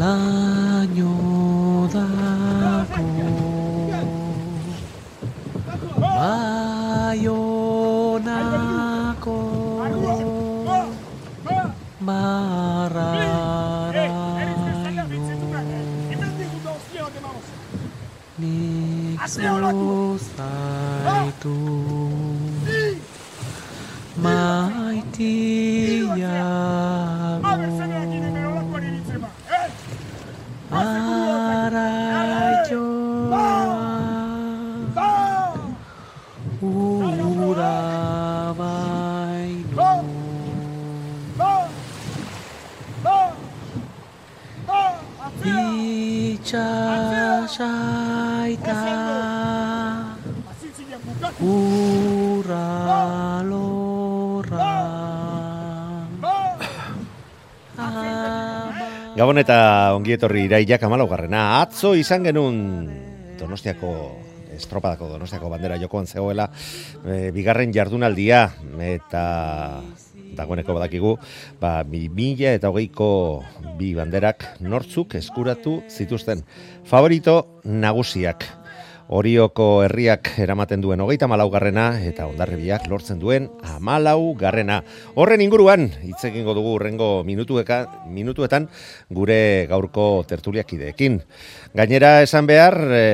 laino dako Baionako barraraino Nik zuzaitu maitiago Itxasaita ura lorra Gabon eta ongietorri iraiak amalaugarrena. Atzo izan genuen Donostiako estropadako Donostiako bandera jokoan zegoela e, bigarren jardunaldia. Eta dagoeneko badakigu ba, bi mila eta hogeiko bi banderak nortzuk eskuratu zituzten. Favorito nagusiak. Orioko herriak eramaten duen hogeita malaugarrena eta ondarribiak lortzen duen amalau garrena. Horren inguruan, hitz egingo dugu urrengo minutueka, minutuetan gure gaurko tertuliakideekin. Gainera esan behar, e,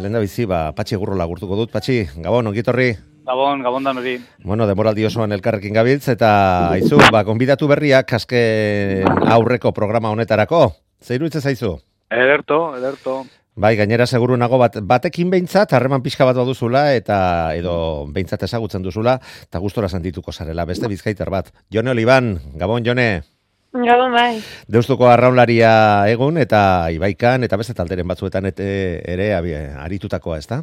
lehen da bizi, ba, Patxi Gurro lagurtuko dut. Patxi, Gabon, ongitorri. Gabon, Gabon da nori. Bueno, demoraldi osoan elkarrekin gabiltz, eta aizu, ba, konbidatu berriak azken aurreko programa honetarako. Zeiru zaizu? Ederto, ederto. Bai, gainera seguru nago bat, batekin behintzat, harreman pixka bat baduzula, eta edo behintzat ezagutzen duzula, eta gustora sentituko zarela, beste bizkaiter bat. Jone Oliban, Gabon, Jone. Gabon bai. Deustuko arraunlaria egun, eta ibaikan, eta beste talderen batzuetan ete, ere abi, aritutakoa, ez da?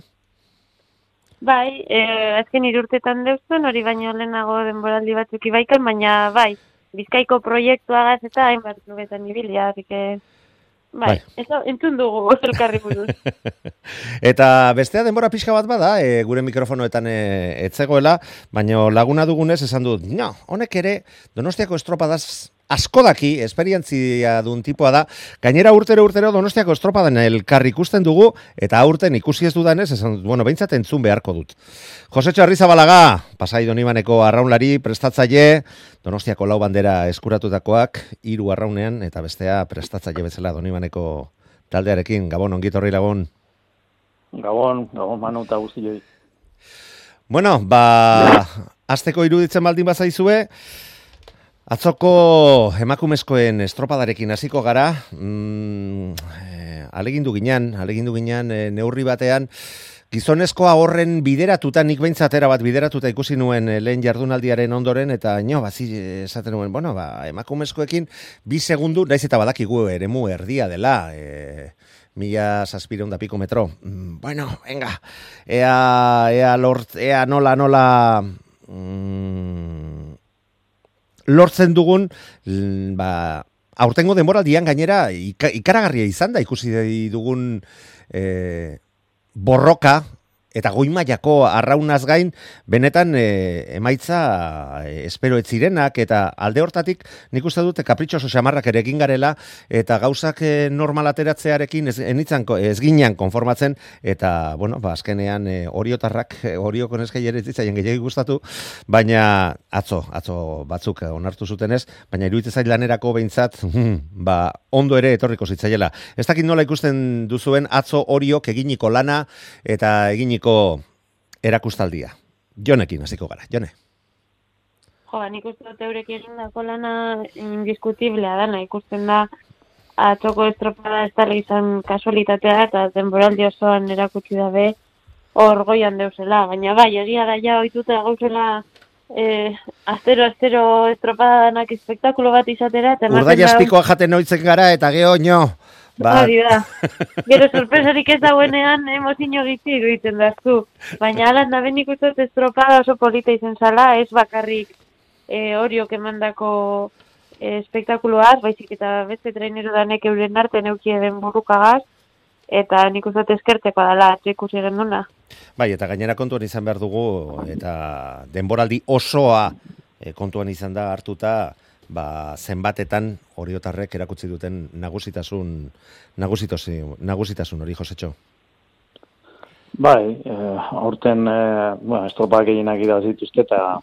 Bai, eh, azken irurtetan deuzten, hori baino lehenago denboraldi batzuk ibaikan, baina bai, bizkaiko proiektuagaz eta hainbat klubetan ibilia, que... Bai, Bai. eso entzun dugu elkarri buruz. Eta bestea denbora pixka bat bada, e, gure mikrofonoetan e, etzegoela, baina laguna dugunez esan dut, no, honek ere Donostiako estropadaz asko daki, esperientzia duen tipoa da, gainera urtero urtero Donostiako estropadan elkar ikusten dugu, eta aurten ikusi ez dudanez, esan dut, bueno, behintzat entzun beharko dut. Josetxo Arrizabalaga, pasai donibaneko arraunlari, prestatzaile, Donostiako lau bandera eskuratutakoak, hiru arraunean, eta bestea prestatzaile bezala donibaneko taldearekin, Gabon, ongitorri lagun. Gabon, Gabon manu eta guztioi. Bueno, ba, azteko iruditzen baldin bazaizue, atzoko emakumezkoen estropadarekin hasiko gara, mm, eh, alegindu ginean, alegindu ginean eh, neurri batean, Gizonezkoa horren bideratuta, nik behintzatera bat bideratuta ikusi nuen eh, lehen jardunaldiaren ondoren, eta nio, bazi esaten nuen, bueno, ba, emakumezkoekin bi segundu, naiz eta badakigu eremu erdia dela, e, mila zazpireun da piko metro. Mm, bueno, venga, ea, ea, lort, ea nola, nola, mm, lortzen dugun, mm, ba, aurtengo denboraldian gainera ika, ikaragarria izan da. Ikusi dugun e, borroka eta goi mailako arraunaz gain benetan e, emaitza e, espero ez eta alde hortatik nik uste dute kapritxoso xamarrak ere egin garela eta gauzak e, normal ateratzearekin ez, enitzan, ez ginean konformatzen eta bueno, ba, azkenean e, oriotarrak, e, orioko neskei ere ez ditzaien gehiagik gustatu, baina atzo, atzo batzuk onartu zutenez, baina iruditzen zait lanerako behintzat, ba, ondo ere etorriko zitzaiela. Ez dakit nola ikusten duzuen atzo oriok eginiko lana eta eginiko erakustaldia. Jonekin hasiko gara, Jone. Jo, nik uste dut eurek egindako lana indiskutiblea dana, ikusten da atzoko estropada ez dela izan kasualitatea eta denboraldi osoan erakutsi dabe hor goian deusela. Baina bai, egia da ja ohituta gauzela eh, astero, astero estropada danak espektakulo bat izatera. Urdai da- astikoa jaten oitzen gara eta geho, nio, Ba, Hori da. Gero sorpresarik ez dagoenean emozio gitzi iruditzen dazku. Baina alan da benik uste dut estropada oso polita izan zala, ez bakarrik e, horiok emandako e, espektakuloaz, baizik eta beste traineru danek euren arte neukie den burrukagaz, eta nik uste dut eskertzeko dala atxe ikusi genduna. Bai, eta gainera kontuan izan behar dugu, eta denboraldi osoa e, kontuan izan da hartuta, ba, zenbatetan oriotarrek erakutsi duten nagusitasun, nagusitasun, nagusitasun hori, Josetxo. Bai, eh, aurten, eh, bueno, estropak eginak zituzte, eta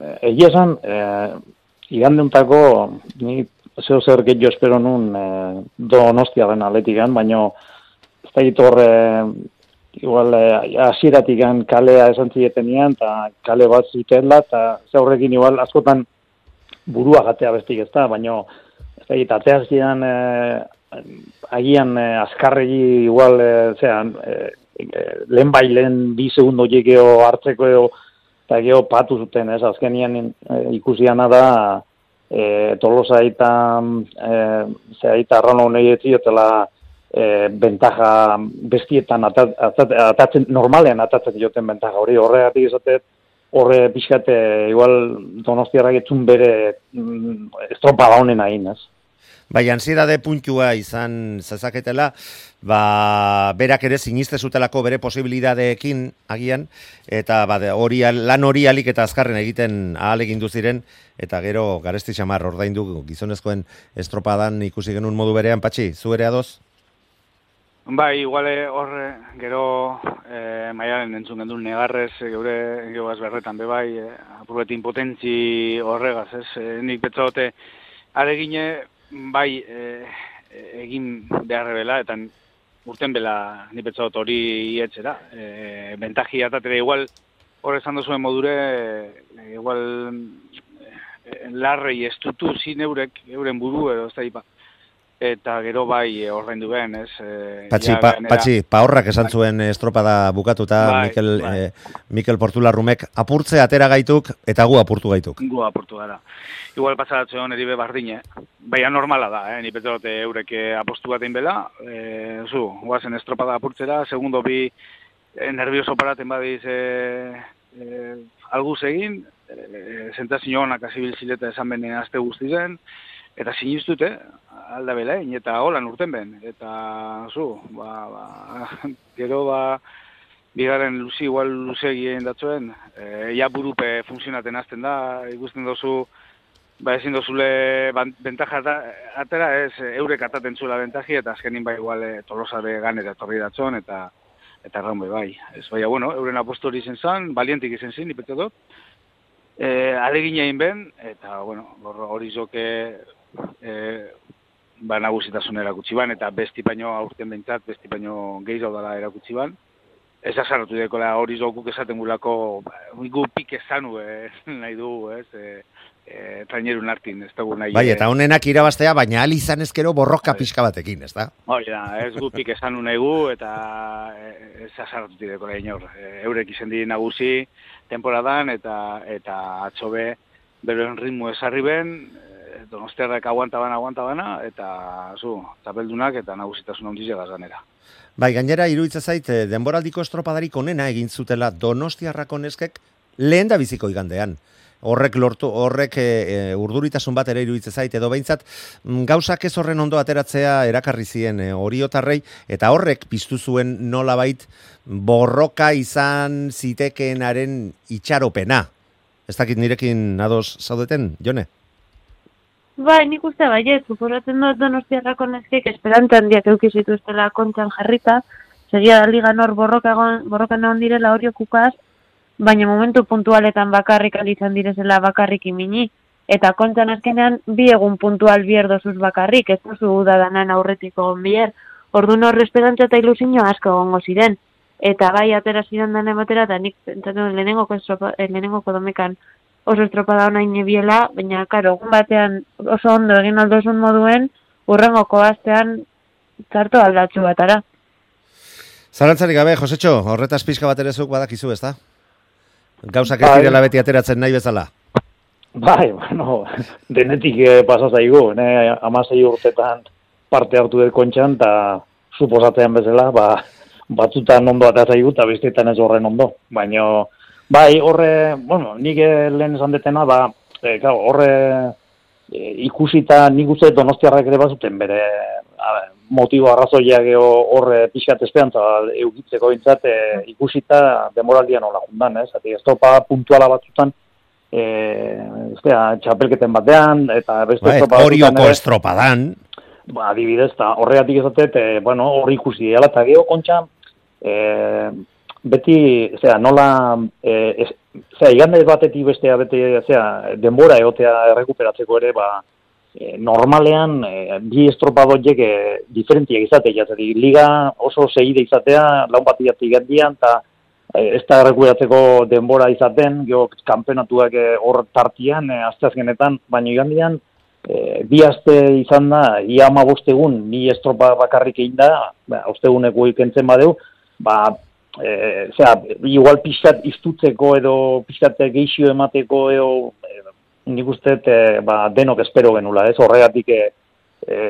eh, egia esan, eh, igandeuntako, ni zeo zer gehiago espero nun eh, donostiaren atletikan, baina ez da gitor, eh, igual, eh, kalea esan zietenian, eta kale bat zutela, eta ze horrekin igual askotan burua gatea bestik ez da, baina ez da gita, ateaz zidan, eh, agian eh, azkarregi igual, eh, zean, eh, lehen bai lehen bi segundo jekeo hartzeko eo, eta geho patu zuten, ez, azkenian eh, ikusiana da, eh, tolosa eta, eh, zera eta arrano nahi etziotela, e, bentaja bestietan atat, atat, atatzen, normalean atatzen dioten bentaja hori, horregatik izatet, horre pixkate, igual donostiarrak etzun bere mm, estropa honen hain, ez? Bai, ansiedade puntua izan zezaketela, ba, berak ere siniste zutelako bere posibilidadeekin agian, eta ba, hori, lan hori alik eta azkarren egiten ahal egin ziren eta gero garesti xamar ordaindu gizonezkoen estropadan ikusi genuen modu berean, patxi, zu ere adoz? Bai, igual eh, hor gero eh, maialen entzun gendun negarrez, eh, geure geoaz berretan be bai, eh, apurbeti impotentzi horregaz, ez? Eh, nik betzaote, aregine, bai, eh, egin behar bela, eta urten bela nik betzaot hori ietxera. Eh, bentaji atatere igual, hor esan duzuen modure, eh, igual larrei estutu zin eurek, euren buru, edo ez da ipa. Eta gero bai eh, ordaindu ben, ez? Eh, Patxi, pa, patxi, paorrak esan zuen estropada bukatuta, Bai, Mikel, bai. eh, Mikel Portularrumek apurtze atera gaituk eta gu apurtu gaituk. Gu apurtu gara. Igual pasadatze hon eribe bardine. Baina normala da, eh? ni eurek eh, apostu bat egin bela. Eh, zu, guazen estropada apurtzera, segundo bi eh, nervioso paraten badiz eh, eh, alguz egin, eh, sentazio honak azibil zileta esan bene azte guztizen, eta sinistute, alda belain, eta holan urten ben. Eta, zu, ba, ba, gero ba, bigarren luzi igual luze egin datzuen, e, ja burupe funtzionaten hasten da, ikusten dozu, ba ezin dozule bentaja ata- atera, ez eurek ataten zula bentaji, eta azkenin bai igual e, tolosare ganera etorri datzon, eta eta erran bai bai. Ez baina, bueno, euren aposto hori izen zan, balientik izen zin, ipete dut, e, alegin egin ben, eta, bueno, hor- hori zoke, e, ba, nagusitasun erakutsi ban, eta besti baino aurten bentsat, besti baino gehiago dela erakutsi ban. Ez azarratu dekola hori zokuk esaten gulako, ba, gu pik ezanu, eh, nahi du, ez, e, e, trainerun hartin, ez dugu nahi. Bai, eh, eta honenak irabaztea, baina al izan ezkero borroka Bai. pixka batekin, ez da? Hori da, ez gu pik ezanu nahi gu, eta eh, ez azarratu dekola inor. E, eurek izen di nagusi temporadan, eta eta atxobe beroen ritmo esarri ben, eh, donostiarrak aguanta bana, eta zu, zapeldunak eta nagusitasun handiz ganera. Bai, gainera iruditza zait eh, denboraldiko estropadarik onena egin zutela Donostiarrako neskek lehen da biziko igandean. Horrek lortu, horrek e, e, urduritasun bat ere iruditza zait edo behintzat mm, gauzak ez horren ondo ateratzea erakarri zien e, oriotarrei eta horrek piztu zuen nolabait borroka izan zitekeenaren itxaropena. Ez dakit nirekin ados zaudeten, Jone? Bai, nik uste baiet, suposatzen dut donostiarrako neskek esperantza handiak euki zituztela kontxan jarrita, segia da ligan hor borroka egon, direla hori okukaz, baina momentu puntualetan bakarrik izan direzela bakarrik imini. Eta kontxan azkenean bi egun puntual bier dozuz bakarrik, ez duzu udadanan aurretik egon bier. Orduan hor esperantza eta ilusio asko egongo ziren. Eta bai atera ziren den ematera, eta nik pentsatu lehenengoko, estropa, eh, lehenengoko domekan oso estropada ona inebiela, baina, karo, egun batean oso ondo egin aldozun moduen, urrengoko astean txarto aldatzu batara. Zarantzarik gabe, Josetxo, horretaz pixka bat ere zuk badakizu, ez da? Gauzak ez Bai. direla beti ateratzen nahi bezala. Bai, bueno, denetik eh, pasa zaigu, ne, amasei urtetan parte hartu dut kontxan, eta suposatean bezala, ba, batzutan ondo eta zaigu, eta besteetan ez horren ondo. Baina, bai, horre, bueno, nik eh, lehen esan detena, ba, e, claro, horre e, ikusita nik uste donostiarrak ere bazuten bere a, motibo arrazoiak horre pixkat esperantza eukitzeko bintzat e, ikusita demoraldia nola jundan, ez? Ati, ez topa puntuala batzutan, e, eztea, txapelketen batean, eta beste Ba, estropa Orioko estropadan, ba, adibidez, eta horregatik ezatet, e, bueno, hori ikusi dela, eta geho kontxa, e, beti, zera, nola, e, ez, zera, igande batetik bestea, beti, zera, denbora egotea errekuperatzeko ere, ba, e, normalean, e, bi estropadoiek e, diferentiak izate, jatzeri, liga oso segide izatea, laun bat iatik gandian, eta e, ez da errekuperatzeko denbora izaten, geho, kanpenatuak e, hor tartian, e, asteazkenetan, baina igandian, e, bi aste izan da, ia ama bostegun, ni estropa bakarrik egin da, ba, osteguneko ikentzen badeu, ba, e, zera, igual pixkat iztutzeko edo pixkat geixio emateko edo, e, nik uste e, ba, denok espero genula, ez horregatik e, e,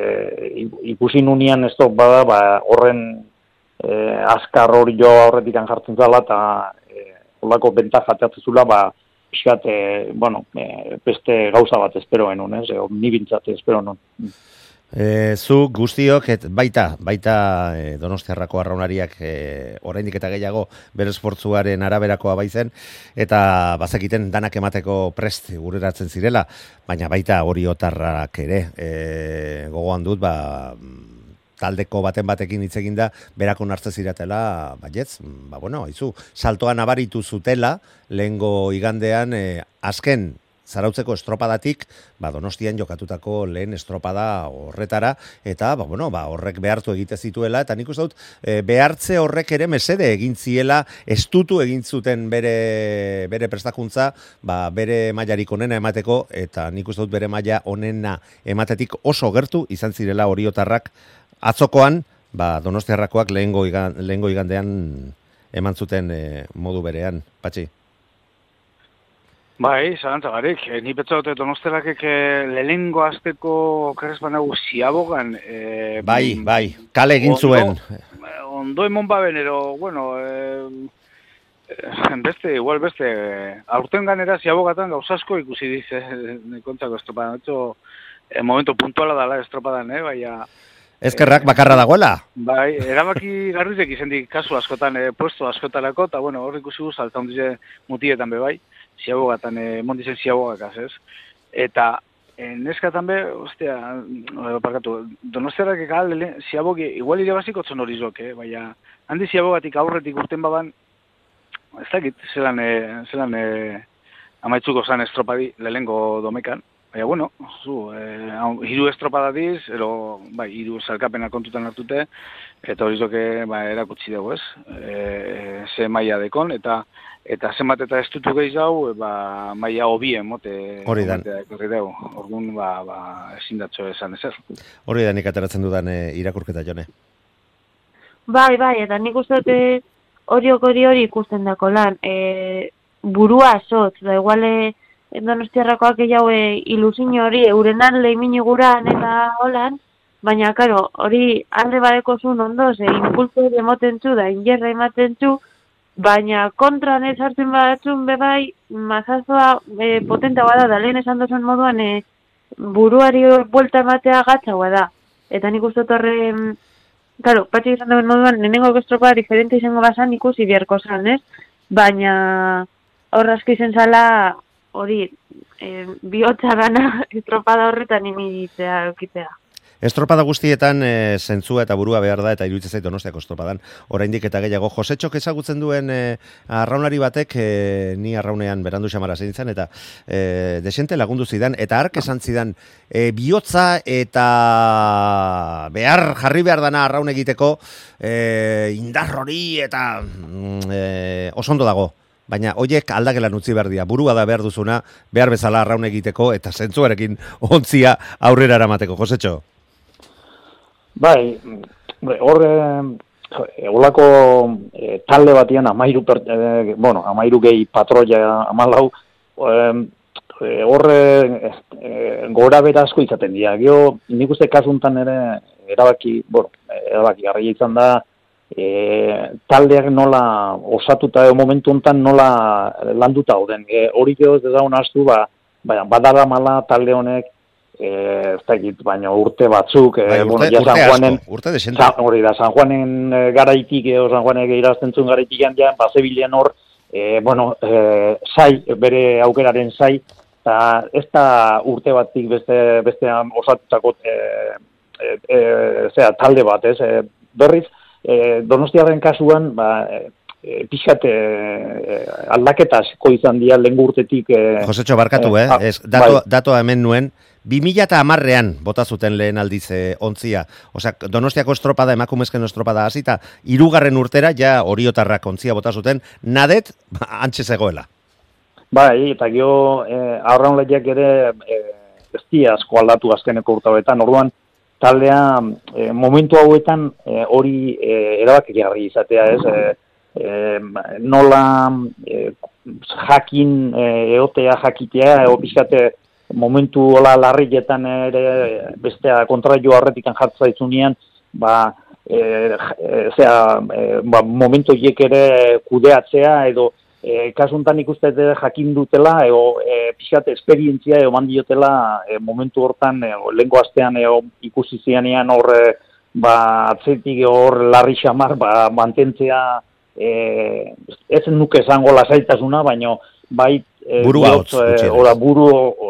ikusi nunian ez dut bada, ba, horren e, azkar hori jo horretik jartzen zala, eta e, holako bentaja teatzezula, ba, pixkat, e, bueno, e, beste gauza bat espero genuen, ez, e, ni bintzat espero non. E, zu guztiok, et, baita, baita e, donostiarrako arraunariak e, oraindik eta gehiago bere esportzuaren araberakoa baizen, eta bazekiten danak emateko prest gureratzen zirela, baina baita hori otarrak ere, e, gogoan dut, ba, taldeko baten batekin hitz egin da, berako nartze ziratela, baietz, ba, bueno, izu, saltoa nabaritu zutela, lehengo igandean, e, azken zarautzeko estropadatik, ba, donostian jokatutako lehen estropada horretara, eta, ba, bueno, ba, horrek behartu egite zituela, eta nik uste dut, e, behartze horrek ere mesede egin ziela, estutu egin zuten bere, bere prestakuntza, ba, bere mailarik onena emateko, eta nik uste dut bere maila onena ematetik oso gertu izan zirela oriotarrak atzokoan, ba, donostiarrakoak lehengo, igan, lehengo igandean eman zuten e, modu berean, patxi. Bai, zalantza garik. E, ni betza dute donosterakek e, lehengo azteko kerespan dugu ziabogan. E, Bai, bai, kale egin ondo- zuen. eh, Ondo emon baben, ero, bueno, e, beste, igual beste, eh, aurten ganera ziabogatan gauzasko ikusi dize, kontzako estropadan. Etxo, e, momento puntuala dala estropadan, eh, baina... Ezkerrak bakarra dagoela. Bai, erabaki garrizek izan dik kasu askotan, e, puesto askotarako, eta bueno, hor ikusi guz, alta hondize mutietan be bai, ziabogatan, e, mondizen ziabogakaz, ez? Eta, e, neskatan be, ostia, e, parkatu, donostiarak eka alde, ziabogi, igual irabaziko tzon hori zok, eh? baina, handi ziabogatik aurretik urten baban, ez dakit, zelan, e, zelan e, amaitzuko zan estropadi lehengo domekan, Baina, bueno, zu, eh, hau, hiru estropadadiz, ero, bai, hiru zalkapena kontutan hartute, eta hori zoke, ba, erakutsi dugu, ez? E, ze maila dekon, eta eta zenbat eta estutu gehiz dau, e, ba, maila hobien, mote, Hori da. motea ekarri dugu. Orduan, ba, ba, ezin datxo esan ezer. Hori da nik ateratzen dudan e, irakurketa jone. Bai, bai, eta nik uste dute horiok hori hori ikusten dako lan. E, burua sotz, da iguale donostiarrakoak gehiago e, ilusin hori eurenan lehimin guran eta holan, baina, karo, hori alde badeko zuen ondo, ze impulso hori emoten zu, da injerra ematen zu, baina kontran ez hartzen batzun bebai, mazazoa e, potenta bada, da lehen esan dozuen moduan, e, buruari buelta ematea gatzagoa da. Eta nik uste dut horre, mm, Claro, patxi izan duen moduan, nenengo estropa diferente izango bazan ikusi biharko zan, ez? Baina hor asko izen zala hori e, bihotza gana estropada horretan imitzea eukitzea. Estropada guztietan e, zentzua eta burua behar da eta iruditzen zait donostiako estropadan. Oraindik eta gehiago Josetxok ezagutzen duen e, arraunari batek e, ni arraunean berandu xamara zein zen eta e, desente lagundu zidan eta ark esan zidan e, bihotza eta behar jarri behar dana arraun egiteko e, indar hori eta mm, e, oso ondo dago. Baina hoiek aldagelan utzi behar dira. Burua da behar duzuna, behar bezala arraun egiteko eta zentzuarekin ontzia aurrera eramateko. Josetxo? Bai, bai, hor eh, olako eh, talde batian amairu, per, eh, bueno, amairu gehi patroia amalau, eh, hor eh, eh, gora bera asko izaten dira. Gio, nik uste kasuntan ere erabaki, bueno, erabaki garria izan da, e, taldeak nola osatuta edo momentu hontan nola landuta dauden. E, hori geho ez dezagun astu, ba, ba, badara mala talde honek, e, ez da egit, baina urte batzuk, e, Bai, urte, bueno, ja urte San Juanen, asko, urte desente. Sa, hori da, San Juanen e, garaitik, edo San Juanek irazten zuen garaitik jandian, ba, zebilen hor, e, bueno, e, zai, bere aukeraren zai, eta ez da urte batik beste, beste osatutako e, e, e, zera, talde bat, ez? E, berriz, e, donostiaren kasuan, ba, e, e, pixkat e, e, aldaketa asko izan dira lehen urtetik. E, Josetxo, barkatu, eh? ah, Ez, dato, bai. datoa hemen nuen, 2000 eta amarrean bota zuten lehen aldiz eh, ontzia. Osea, Donostiako estropada, emakumezken estropada hasita, irugarren urtera, ja oriotarrak ontzia bota zuten, nadet, antxe zegoela. Bai, eta gio, e, aurran lehiak ere e, ez dira asko aldatu azkeneko urtabetan, orduan taldea e, momentu hauetan e, hori e, erabakigarri izatea, ez? E, e, nola e, jakin e, eotea jakitea, pixkate momentu hola larrietan ere bestea kontraio horretikan jartza itzunean, ba, e, e, zera, e, ba, momentu hiek ere kudeatzea edo e, kasuntan ikuste dut jakin dutela, eo, e, pixat esperientzia eo mandiotela e, momentu hortan, e, lehenko astean eo ikusi zianean hor, e, ba, atzetik hor larri xamar, ba, mantentzea, e, ez nuke esango lasaitasuna, baino bai e, Burua hotz, e, gutxienez. ora, buru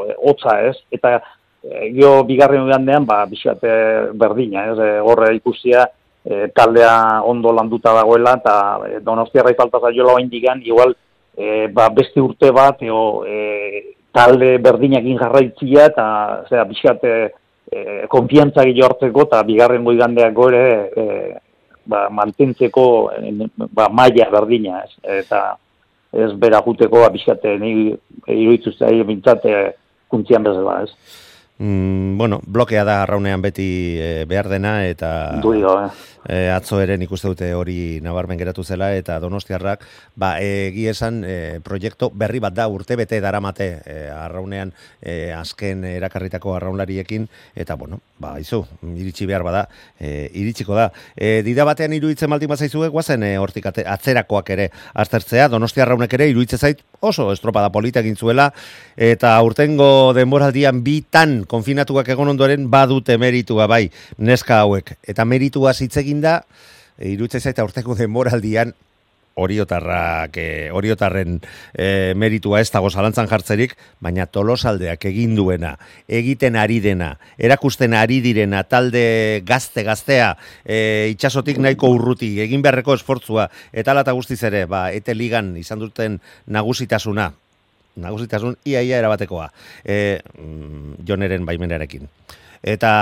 e, hotza, ez? Eta e, gio bigarren gandean, ba, e, berdina, ez? Horre ikusia, e, taldea ondo landuta dagoela, eta e, donostiarra falta zaiola bain digan, igual, e, ba, beste urte bat, eo, e, talde berdinakin jarraitzia, eta zera, pixat, e, konfiantza hartzeko, eta bigarren goigandeak gore, e, ba, mantentzeko e, ba, maila berdina, ez? Eta ez bera juteko, ba, pixat, e, ni iruditu zai, bintzate, kuntzian bezala, ez? Mm, bueno, blokea da arraunean beti eh, behar dena, eta... Duido, eh? E, atzo ere nik uste dute hori nabarmen geratu zela eta Donostiarrak ba egi esan e, proiektu berri bat da urte bete daramate e, arraunean e, azken erakarritako arraunlariekin eta bueno ba izu iritsi behar bada e, iritsiko da. E, dida batean iruditzen baldin bazaizue guazen e, hortik atzerakoak ere aztertzea. Donostiarraunek ere iruditzen zait oso estropada polita egin zuela eta urtengo denboraldian bitan konfinatuak egon ondoren badute meritua bai neska hauek. Eta meritua hitz egin da e, iruditzen zait aurteko denboraldian oriotarrak, e, oriotarren e, meritua ez dago zalantzan jartzerik, baina tolosaldeak egin duena, egiten ari dena, erakusten ari direna, talde gazte-gaztea, e, itxasotik nahiko urruti, egin beharreko esfortzua, eta lata guztiz ere, ba, ete ligan izan duten nagusitasuna, nagusitasun iaia erabatekoa, e, mm, joneren baimenarekin. Eta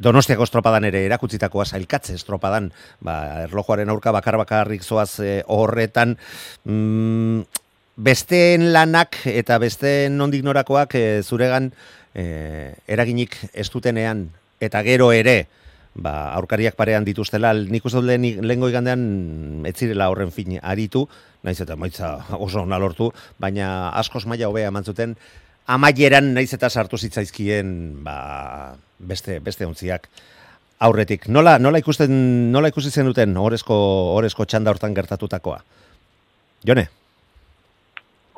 Donostiako estropadan ere erakutsitakoa sailkatze estropadan, ba, erlojuaren aurka bakar bakarrik zoaz eh, horretan, mm, besteen lanak eta besteen nondik norakoak eh, zuregan eh, eraginik ez dutenean. Eta gero ere ba, aurkariak parean dituztela, nik uste lehen, lehengo igandean ez zirela horren fin aritu, naiz eta maitza oso ona lortu, baina askoz maila hobea eman zuten, amaieran naiz eta sartu zitzaizkien ba, beste beste ontziak aurretik. Nola nola ikusten nola ikusi zen duten orezko orezko txanda hortan gertatutakoa? Jone,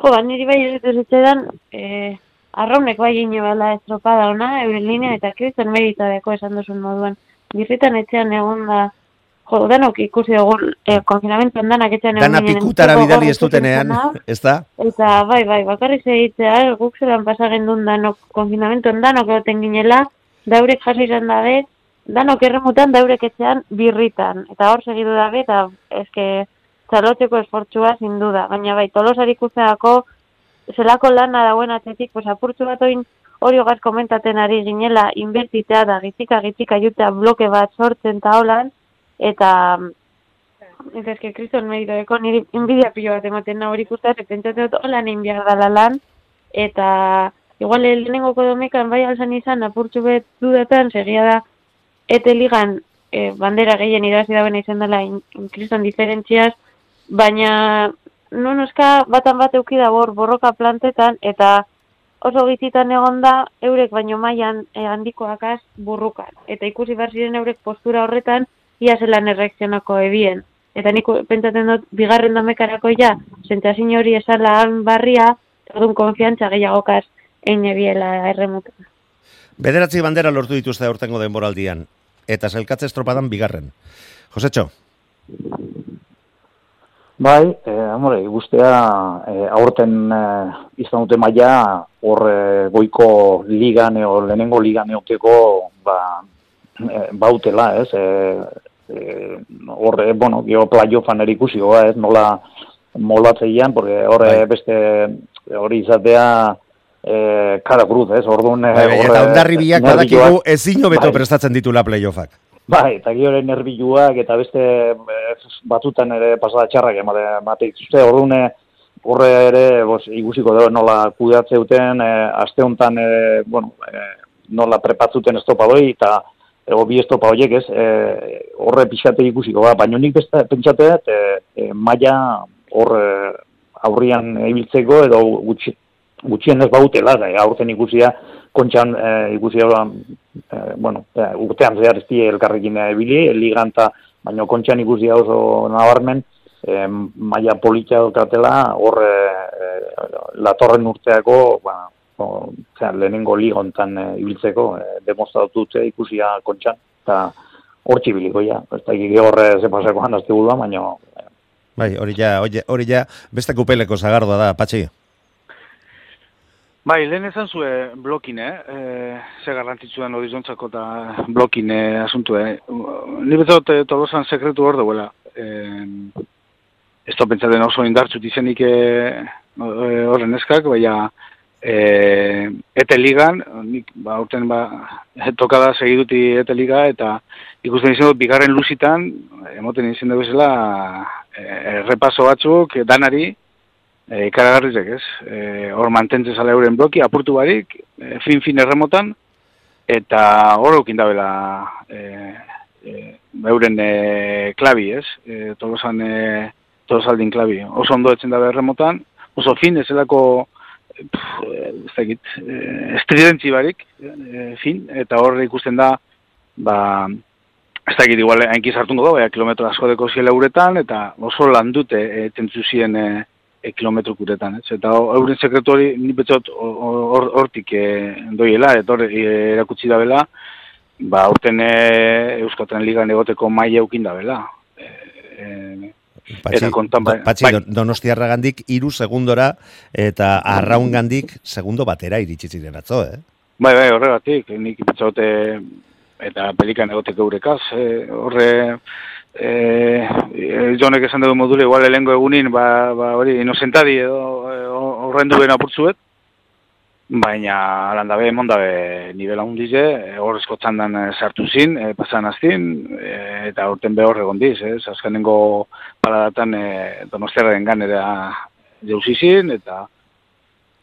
Jo, ba, niri bai zitzaidan, eh, arraunek bai gine bala estropada ona, euren linea eta kriston meritadeko esan duzun moduan. Birritan etxean egon da, jo, danok ikusi dugu, eh, konfinamentuan danak etxean egon dana pikutara bidali ez dutenean, ez da? Eta bai, bai, bakarrik segitzea, guk zelan pasagen duen danok, konfinamentuan danok egoten ginela, daurek jaso izan dabe, danok erremutan, daurek etxean birritan. Eta hor segidu dabe, eta eske txalotzeko esfortzua sin duda. Baina bai, tolosari ikusteako, zelako lana dauen atzetik, pues apurtzu bat oin hori hogaz komentaten ari ginela, inbertitea da, gitzika, gitzika jutea bloke bat sortzen eta holan, eta Eta eske kriston meritodeko niri inbidia pilo bat ematen na hori ikustea, ze pentsatzen dut holan egin behar dala lan, eta igual lehenengoko domekan bai alzan izan apurtxu bet dudetan, segia da, ete ligan e, bandera gehien irazi dauen izan dela kriston diferentziaz, baina non oska batan bat euki da bor borroka plantetan, eta oso gizitan egon da, eurek baino mailan e, handikoakaz burrukan. Eta ikusi behar ziren eurek postura horretan, ia zelan erreakzionako ebien. Eta nik pentsatzen dut, bigarren damekarako ja, sentzazin hori esala han barria, orduan konfiantza gehiagokaz egin ebiela erremutan. Bederatzi bandera lortu dituzte aurtengo denboraldian, eta zelkatze estropadan bigarren. Josetxo, Bai, eh, amore, guztea eh, aurten eh, izan dute maila hor eh, goiko ligan eo, lehenengo ligan eoteko ba, eh, bautela, ez? Eh, eh, hor, eh, bueno, gero playoffan ere ikusi, goa, ez? Nola molatzeian, porque hor eh, Bai. beste hori izatea eh, kara cruz, ez? Orduan, eh, bai, bai, hor, eta eh, ondarribiak badakigu ezin hobeto Bai. prestatzen ditula playoffak. Bai, eta gero nerbiluak eta beste eh, batutan ere pasada txarrak emate, emate dituzte. Orduan eh, horre ere bos, ikusiko dugu nola kudeatze duten, eh, aste honetan eh, bueno, eh, nola prepatzuten estopadoi eta eh, bi estopa horiek ez, eh, horre pixate ikusiko, ba, baina nik beste pentsate dut, eh, eh, maila hor eh, aurrian ibiltzeko edo gutxi, gutxien ez bautela, da, aurten ikusia, kontxan eh, ikusia, eh, bueno, eh, urtean zehar ez elkarrekin ebili, ligan ta, baina kontxan ikusia oso nabarmen, eh, maila politxa daukatela, hor eh, latorren urteako, ba, o, zera, lehenengo ligontan eh, ibiltzeko, eh, demostratu dute ikusia kontxan, eta hor txibiliko ja, ez da horre ze pasakoan azte buruan, baina eh, Bai, hori ja, hori, ja, beste kupeleko zagardoa da, patxi. Bai, lehen esan zue blokin, eh? E, ze garrantzitsuan horizontzako eta blokin eh, asuntu, eh? Ni betzot eh, tolosan sekretu hor duela. E, ez da pentsaten oso indartzut izenik eh, eh, horren eskak, baina e, ete ligan, nik ba, urten ba, tokada segiduti ete liga, eta ikusten izan dut bigarren luzitan, emoten izan dugu bezala, e, repaso batzuk, danari, e, ikaragarrizek, ez? E, hor mantentzen zala euren bloki, apurtu barik, e, fin-fin erremotan, eta hor eukin dabela e, e, euren e, klabi, ez? E, tolosan, e, tolosaldin klabi. Oso ondo etzen dabe erremotan, oso fin, ez zelako, pff, ez dakit, e, estridentzi barik, e, fin, eta hor ikusten da, ba, ez dakit igual hainki sartungo da, baina kilometro asko deko ziela uretan, eta oso landute e, tentzuzien e, e, kilometro kuretan, ez? Eta euren sekretu hori, ni betzot hor- hortik e, doiela, eta hor erakutsi da bela, ba, urten e, Euskotren Ligan egoteko maila eukin da bela. E, e, Patxi, Eta kontan, bai. patxi Bai. Don- donostiarra gandik iru segundora eta arraun gandik segundo batera iritsi ziren atzo, eh? Bai, bai, horregatik, nik pentsaute eta pelikan egoteko eurekaz, e, horre e, e, jonek esan dugu module, igual lehengo egunin, ba, ba hori, inozentadi edo e, horrendu bena apurtzuet, baina alandabe, mondabe nivela hundize, e, hor eskotxandan e, sartu zin, e, pasan aztin, e, eta urten behor egon diz, ez, azkenengo paradatan e, donostiarren ganera jauzizin, eta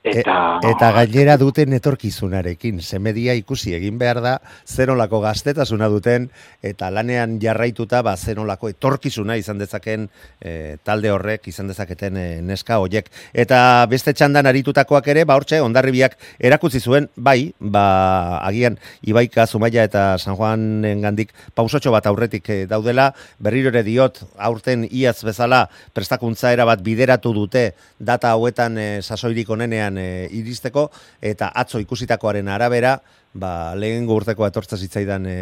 eta, E, eta gainera duten etorkizunarekin, semedia ikusi egin behar da, zenolako gaztetasuna duten, eta lanean jarraituta, ba, zenolako etorkizuna izan dezaken e, talde horrek, izan dezaketen e, neska hoiek. Eta beste txandan aritutakoak ere, ba, hortxe, ondarribiak erakutsi zuen, bai, ba, agian, Ibaika, Zumaia eta San Juanen gandik pausotxo bat aurretik e, daudela, berriro ere diot, aurten iaz bezala, prestakuntza erabat bideratu dute data hauetan e, sasoirik onenean e, iristeko, eta atzo ikusitakoaren arabera, ba, lehengo urteko atortza zitzaidan e,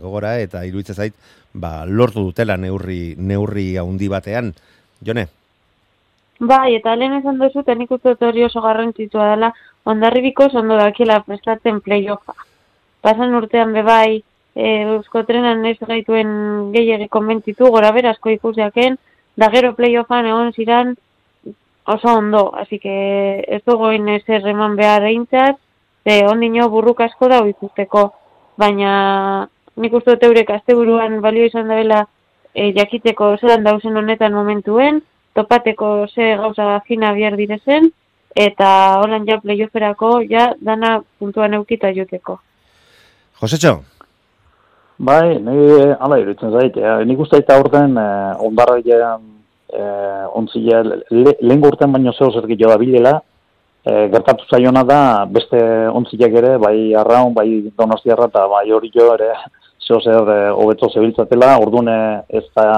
gogora, eta iruditzen zait, ba, lortu dutela neurri, neurri handi batean. Jone? Bai, eta lehen esan duzu, eta nik uste hori oso garrantzitsua dela, ondarribiko ondo dakila prestatzen playoffa. Pasan urtean bebai, e, euskotrenan ez gaituen gehiagi konbentzitu, gora berazko ikusiaken, da gero playoffan egon ziran oso ondo, así que ez dugoin ezer eman behar eintzat, ze ondino burruk asko da ikusteko, baina nik uste dut eurek asteburuan balio izan dela e, jakiteko zelan dauzen honetan momentuen, topateko ze gauza fina bihar direzen, eta holan ja playofferako ja dana puntuan eukita joteko. Josetxo? Bai, ni ala iruditzen zait, eh, nik uste eta aurten eh, ondarra ja, eh, ontzia, le, lehen urtean baino zeo zer gehiago da bilela, e, gertatu zaiona da beste ontziak ere, bai arraun, bai donostiarra eta bai hori jo ere zeo zer e, hobeto zebiltzatela, orduan e, ez da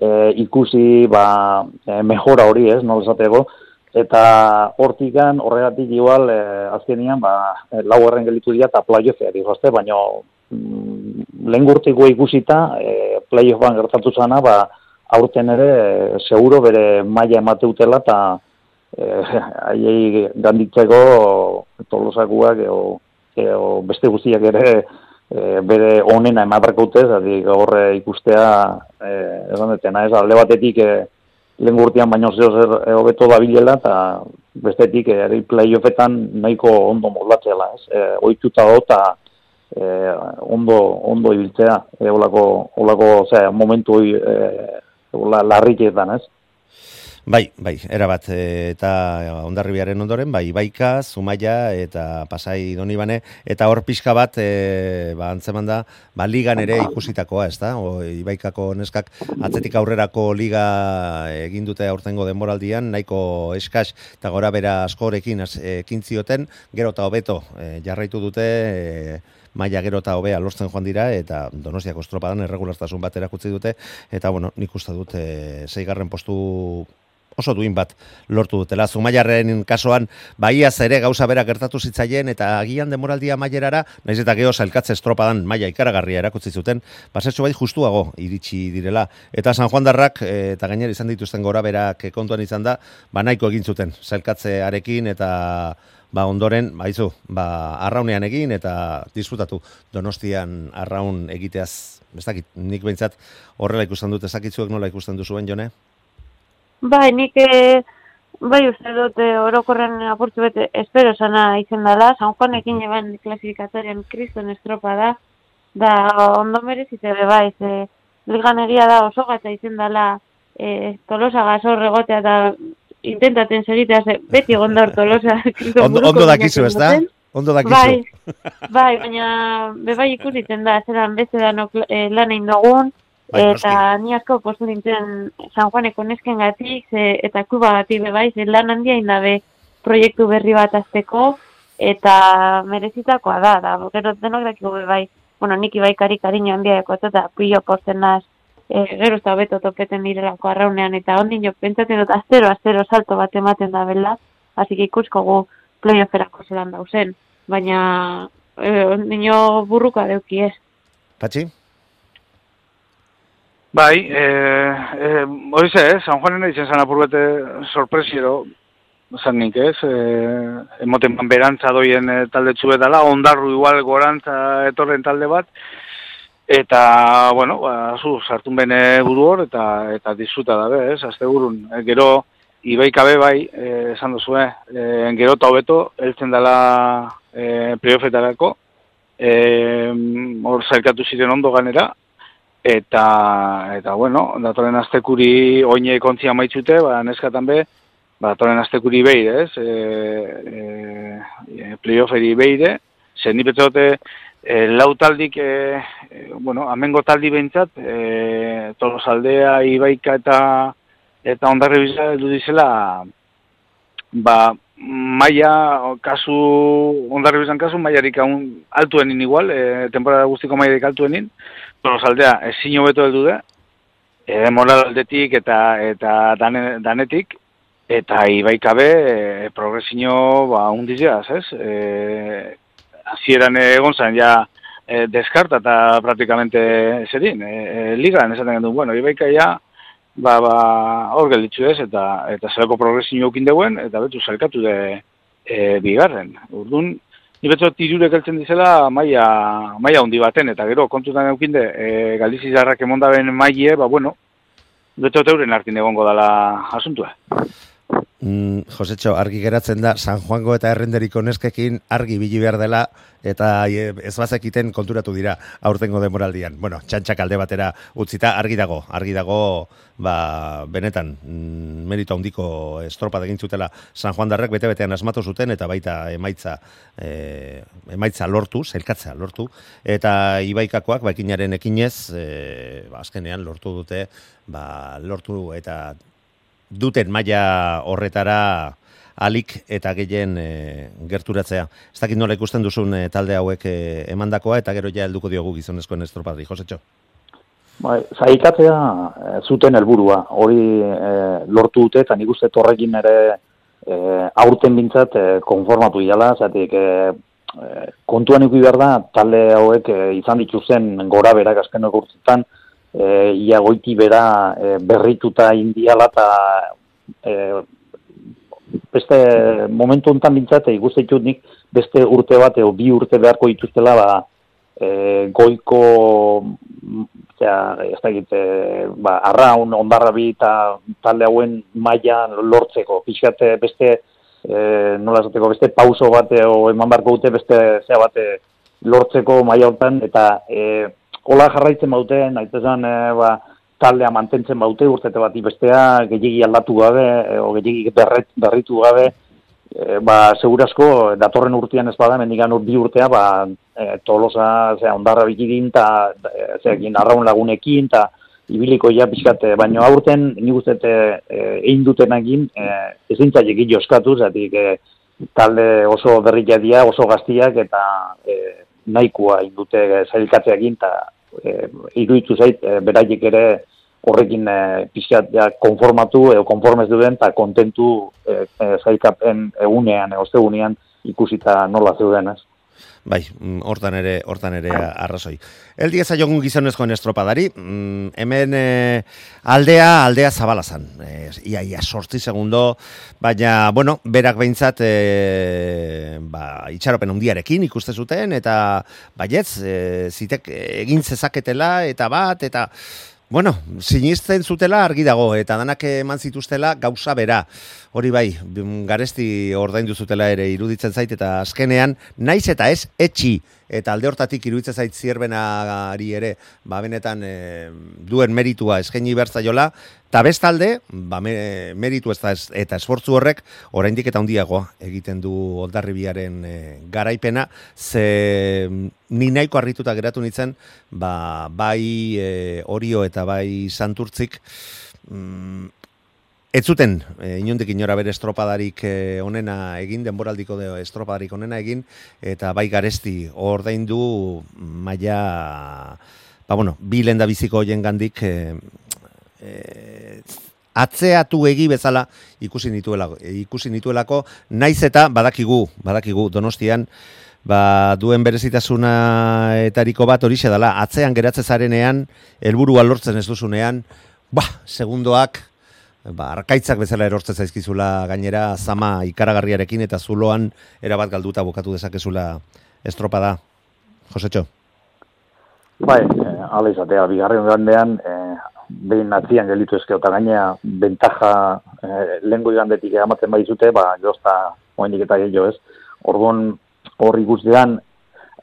e, ikusi ba, e, mejora hori ez, nola esateko, eta hortikan horregatik igual e, azkenian ba, e, lau erren gelitu dira eta playofea digozte, baina mm, lehen gurtiko ikusita e, playoffan gertatu zana, ba, aurten ere e, seguro bere maila emateutela eta eh, haiei ganditzeko tolosakuak edo, edo beste guztiak ere e, bere onena ematrakaute, zati gaur ikustea e, esan detena, ez alde batetik e, lehen gurtian baino zeo zer e, hobeto da bilela eta bestetik ere playoffetan nahiko ondo moldatzela, ez? E, oituta eta e, ondo, ondo ibiltzea, e, olako, olako, ozera, momentu e, la, larriketan, ez? Bai, bai, erabat, e, eta ondarribiaren ondoren, bai, baika, zumaia, eta pasai donibane, eta hor pixka bat, e, ba, antzeman da, ba, ligan ere ikusitakoa, ez da? O, ibaikako neskak atzetik aurrerako liga egin dute aurtengo denboraldian, nahiko eskaz, eta gora bera askorekin ekin zioten, gero eta hobeto e, jarraitu dute, e, maila gero eta hobea lortzen joan dira eta Donostiako estropadan erregulartasun bat erakutsi dute eta bueno, nik uste dut e, zeigarren postu oso duin bat lortu dutela. Zumaiarren kasuan, baia ere gauza bera gertatu zitzaien, eta agian demoraldia mailerara, naiz eta geho zailkatze estropadan maia ikaragarria erakutsi zuten, basetxo bai justuago iritsi direla. Eta San Juan Darrak, e, eta gainer izan dituzten gora berak kontuan izan da, ba nahiko egin zuten, zailkatzearekin eta ba ondoren, baizu, ba arraunean egin eta disfrutatu Donostian arraun egiteaz, ez dakit, nik behintzat horrela ikusten dut, ezakitzuek nola ikusten duzuen, Jone? Bai, nik e, bai uste dut e, orokorren apurtu bete espero sana izen dela, San Juanekin eban klasifikatorian kriston estropa da, da ondo merezite be bai, ze ligan da oso gata izen dela e, tolosa gazor egotea da intentaten segitea, ze beti egon tolosa. ondo, ondo dakizu, ez da? Ondo dakizu. Bai, bai, baina bebai ikusiten da, zeran beste da no, eh, lan egin dugun, bai, eta ni asko postu nintzen San Juaneko nesken gatik, ze, eta kuba gatik bebai, ze lan handia indabe proiektu berri bat azteko, eta merezitakoa da, da, gero denok dakiko bebai, bueno, nik ibai kari kariño handia eta pilo posten naz, e, gero ez da beto topeten direlako arraunean, eta ondin jo, pentsatzen dut, astero, astero salto bat ematen da bela, hasi ikusko gu playofferako zelan dauzen, baina e, ondin jo burruka deuki ez. Patxi? Bai, e, e, hori ze, eh? San Juanen izan zan apurbete sorpresiero, zan nik ez, e, emoten berantza doien e, talde txubetala, ondarru igual gorantza etorren talde bat, Eta, bueno, ba, zu, sartun bene buru hor, eta, eta disfruta dabe, ez, azte burun. E, gero, ibai kabe bai, e, esan duzu, e, gero eta hobeto, eltzen dela e, playoffetarako, e, hor zailkatu ziren ondo ganera, eta, eta bueno, datoren aztekuri oine kontzia maitzute, ba, neskatan be, ba, datoren aztekuri beire, ez, e, e, playofferi beire, zen nipetzote, e, lau taldik, e, bueno, amengo taldi behintzat, e, tolosaldea, ibaika eta eta ondarri bizela du dizela, ba, maia, kasu, ondarri bizan kasu, maiarik haun altuenin igual, e, temporada guztiko maiarik altuenin, tolosaldea, ezin hobeto heldu da, e, moral aldetik eta eta danetik, eta ibaikabe e, progresio ba, undizia, ez? E, hasieran egon zen ja e, deskarta eta praktikamente zerin, e, e, ligan esaten gendu, bueno, ibaika ja, ba, ba, hor gelditzu ez, eta, eta zelako progresio okin deuen, eta betu zelkatu de e, bigarren. Urdun, ni betu tirurek eltzen dizela maia, maia hundi baten, eta gero kontutan eukin de, e, galdizizarrak emondaben maie, ba, bueno, betu euren hartin egongo dala asuntua. Mm, Josetxo, argi geratzen da, San Juango eta Errenderiko neskekin argi bili behar dela, eta e, ez bazekiten konturatu dira aurtengo demoraldian. Bueno, txantxak alde batera utzita argi dago, argi dago, ba, benetan, mm, merito handiko estropa egin zutela San Juan darrek bete-betean asmatu zuten, eta baita emaitza, e, emaitza lortu, zelkatza lortu, eta ibaikakoak, baikinaren ekinez, e, ba, azkenean lortu dute, ba, lortu eta duten maila horretara alik eta gehien e, gerturatzea. Ez dakit nola ikusten duzun e, talde hauek e, emandakoa eta gero ja helduko diogu gizonezkoen estropadri. Josetxo? Bai, zaikatzea e, zuten helburua hori e, lortu dute, eta nik uste torrekin ere e, aurten bintzat e, konformatu diala, zatik e, kontuan ikusi behar da, talde hauek e, izan dituzten gora berak azken urtetan, e, ia goiti bera e, berrituta indiala eta e, beste momentu honetan bintzat, e, ditut nik beste urte bat, edo bi urte beharko dituztela, ba, e, goiko ja, ez da egite, ba, arraun, ondarra bi eta talde hauen maila lortzeko. Pixkate beste, e, nola esateko, beste pauso bate o eman barko dute beste zea bate lortzeko maila hortan, eta e, hola jarraitzen baute, nahi e, ba, taldea mantentzen baute urtete bati bestea, gehiagi aldatu gabe, e, o gehiagi berritu gabe, e, ba, segurasko, datorren urtean ez bada, mendigan bi urtea, ba, e, tolosa, zera, ondarra bikidin, eta, e, arraun lagunekin, eta ibiliko ja pixkat, baino aurten, nik uste, e, egin duten egin, e, ezin egin joskatu, zatik, e, talde oso berriak dia, oso gaztiak, eta e, nahikoa indute zailkatzeak eta e, iruditu zait, e, beraiek ere, horrekin e, pixkat ja, konformatu edo konformez duen eta kontentu e, e, zaikapen egunean, ostegunean ikusita nola zeuden, ez? Bai, mm, hortan ere, hortan ere arrazoi. El dieza jogun gizonezkoen estropadari, mm, hemen e, aldea, aldea zabalazan. E, ia, ia, sortzi segundo, baina, bueno, berak behintzat, e, ba, itxaropen hundiarekin ikuste zuten, eta, baietz, e, zitek egin zezaketela, eta bat, eta, Bueno, sinisten zutela argi dago eta danak eman zituztela gauza bera. Hori bai, garesti ordaindu zutela ere iruditzen zait eta azkenean naiz eta ez etxi. Eta alde hortatik iruditzen zait zierbenari ere, ba benetan e, duen meritua eskaini bertzaiola Ta bestalde, ba, meritu ez da eta esfortzu horrek, oraindik eta handiagoa egiten du Oldarribiaren e, garaipena, ze ni nahiko harrituta geratu nitzen, ba, bai e, Orio eta bai Santurtzik, mm, Ez zuten, e, inondik inora bere estropadarik e, onena egin, denboraldiko de estropadarik onena egin, eta bai garesti ordaindu maila, ba bueno, bi lenda biziko hoien gandik, e, e, atzeatu egi bezala ikusi nituelako, ikusi nituelako naiz eta badakigu, badakigu Donostian ba, duen berezitasuna etariko bat hori dela atzean geratze zarenean helburua lortzen ez duzunean, ba, segundoak ba, arkaitzak bezala erortzen zaizkizula gainera zama ikaragarriarekin eta zuloan erabat galduta bukatu dezakezula estropada. Josetxo? Bai, eh, ala izatea, bigarren gandean, eh, behin atzian gelitu ezke, eta gainea, bentaja eh, lengo igandetik egamatzen baizute, ba, jozta, oendik eta gehiago ez. Orduan, horri guztian,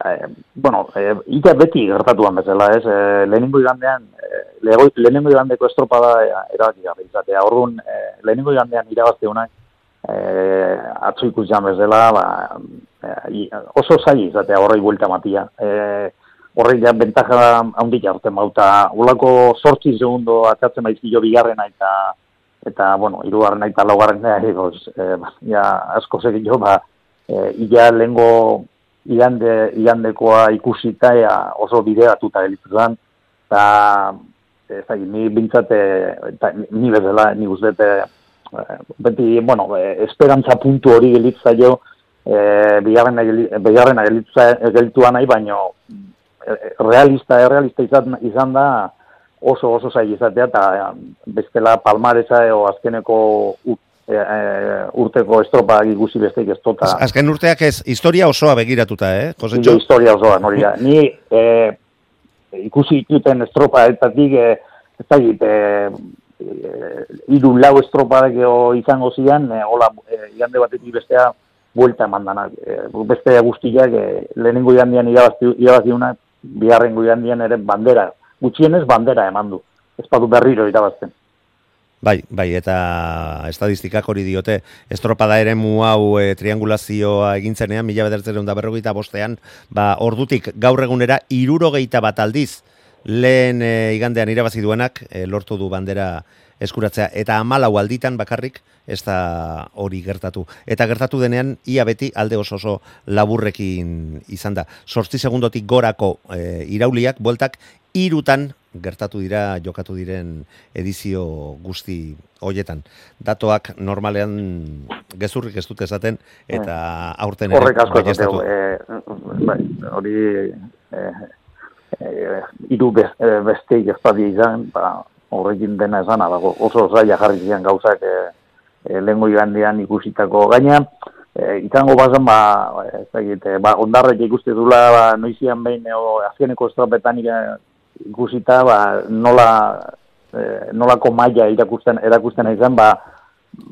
eh, bueno, eh, ita beti gertatuan bezala ez, eh, lehenengo igandean, eh, lehenengo igandeko estropada eh, erabaki gara izatea. Orduan, eh, lehenengo igandean irabazte honak, eh, atzu ikusian bezala, ba, eh, oso zai izatea horrei buelta matia. Eh, horrek ja bentaja handik hartzen bauta. Ulako sortzi segundo atzatzen baizkio bigarrena eta eta bueno, hirugarrena eta laugarrena ere eh, ja asko segin jo ba eh, ia lengo igande igandekoa ikusita ja, oso bideratuta gelituan ta ez da ni bintzate eta ni bezala ni gustete eh, beti bueno, eh, esperantza puntu hori gelitza jo eh bigarrena bigarrena gelitza nahi baino realista, errealista izan, izan da oso oso zai izatea eta bestela palmareza o azkeneko e, e, urteko estropa ikusi besteik ez tota. Azken urteak ez, historia osoa begiratuta, eh? Jose historia osoa, nori da. Ni e, ikusi ikuten estropa etatik, e, ez da git, e, iru lau estropa izango zian, e, hola, e, igande batetik bestea, buelta eman dana. E, beste guztiak, e, lehenengo igandian irabazi, biharren guian ere bandera, gutxienez bandera eman du, ez padu berriro irabazten. Bai, bai, eta estadistikak hori diote, estropada ere mu hau e, triangulazioa egintzenean, mila bedertzen da berrogeita bostean, ba, ordutik gaur egunera irurogeita bat aldiz, lehen e, igandean irabazi duenak, e, lortu du bandera eskuratzea. Eta amalau alditan bakarrik ez da hori gertatu. Eta gertatu denean, ia beti alde oso oso laburrekin izan da. Sortzi segundotik gorako e, irauliak, bueltak, irutan gertatu dira jokatu diren edizio guzti hoietan. Datoak normalean gezurrik ez dute esaten eta aurten ere Horrek asko baieztatu. esateu, eh, bai, hori eh, eh, iru bez, ez badia izan, ba, horrekin dena esan, dago oso zaila jarri ziren gauzak eh, eh, lehengo igandean ikusitako gaina, eh, izango bazan, ba, ez dakit, eh, ba, ondarrek ikuste dula, ba, noizian behin, o, azkeneko estrapetan ikusita, ba, nola, eh, nolako maila irakusten, erakusten izan, ba,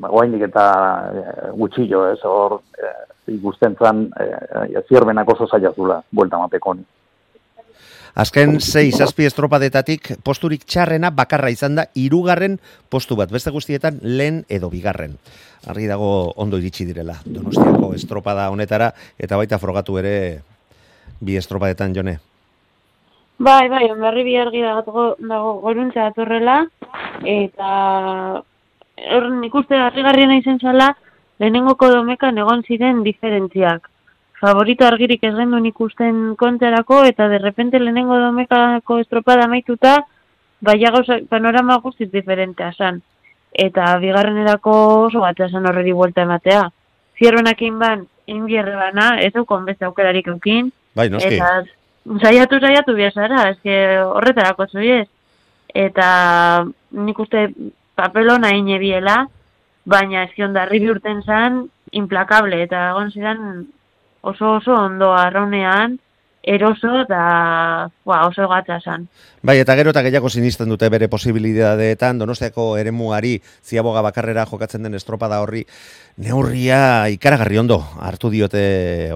ba, oraindik eta eh, gutxillo, ez, hor eh, ikusten zan, eh, zierbenak oso zaila zula, buelta mapeko honi. Azken sei zazpi estropadetatik posturik txarrena bakarra izan da irugarren postu bat. Beste guztietan lehen edo bigarren. Argi dago ondo iritsi direla. Donostiako estropada honetara eta baita frogatu ere bi estropadetan jone. Bai, bai, onberri bi argi dago, dago goruntza datorrela, eta hor nik uste harrigarriena izan zala, lehenengoko domekan egon ziren diferentziak. Favorito argirik ez genuen ikusten konterako, eta de repente lehenengo domekako estropada maituta, baina gauza, panorama guztiz diferentea zan. Eta bigarrenerako oso bat esan horreri buelta ematea. Zierbenak ban, inbierre bana, ez dukon beste aukerarik eukin, Bai, noski. Eta saiatu saiatu biazara, eske horretarako zuiez. Eta nik uste papelona biela, baina eski ondarri bihurten zan, implakable, eta egon zidan oso oso ondo arraunean, eroso eta ba, oso gatza zan. Bai, eta gero eta gehiago sinisten dute bere posibilidadeetan, donostiako eremuari ziaboga bakarrera jokatzen den estropada horri, neurria ikaragarri ondo hartu diote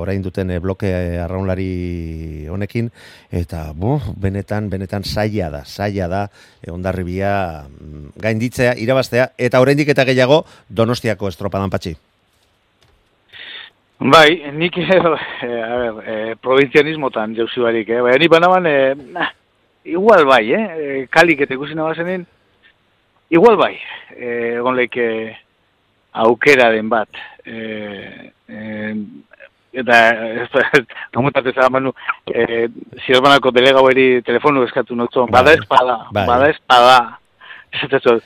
orain duten eh, bloke arraunlari honekin, eta bo, benetan, benetan saia da, saia da, eh, ondarribia mm, gainditzea, irabaztea, eta oraindik eta gehiago donostiako estropadan patxi. Bai, nik, eh, a ber, eh, provinzianismotan jauzi barik, eh? Baina ni banaban, eh, nah, igual bai, eh? eh kalik eta ikusi nabazenin, igual bai, eh, egon leike aukera den bat. Eh, eh, eta, nomutatzen zara manu, eh, zirbanako delegau eri telefonu eskatu notzon, bada Bai. espada, Bai. bada espada. Esatzen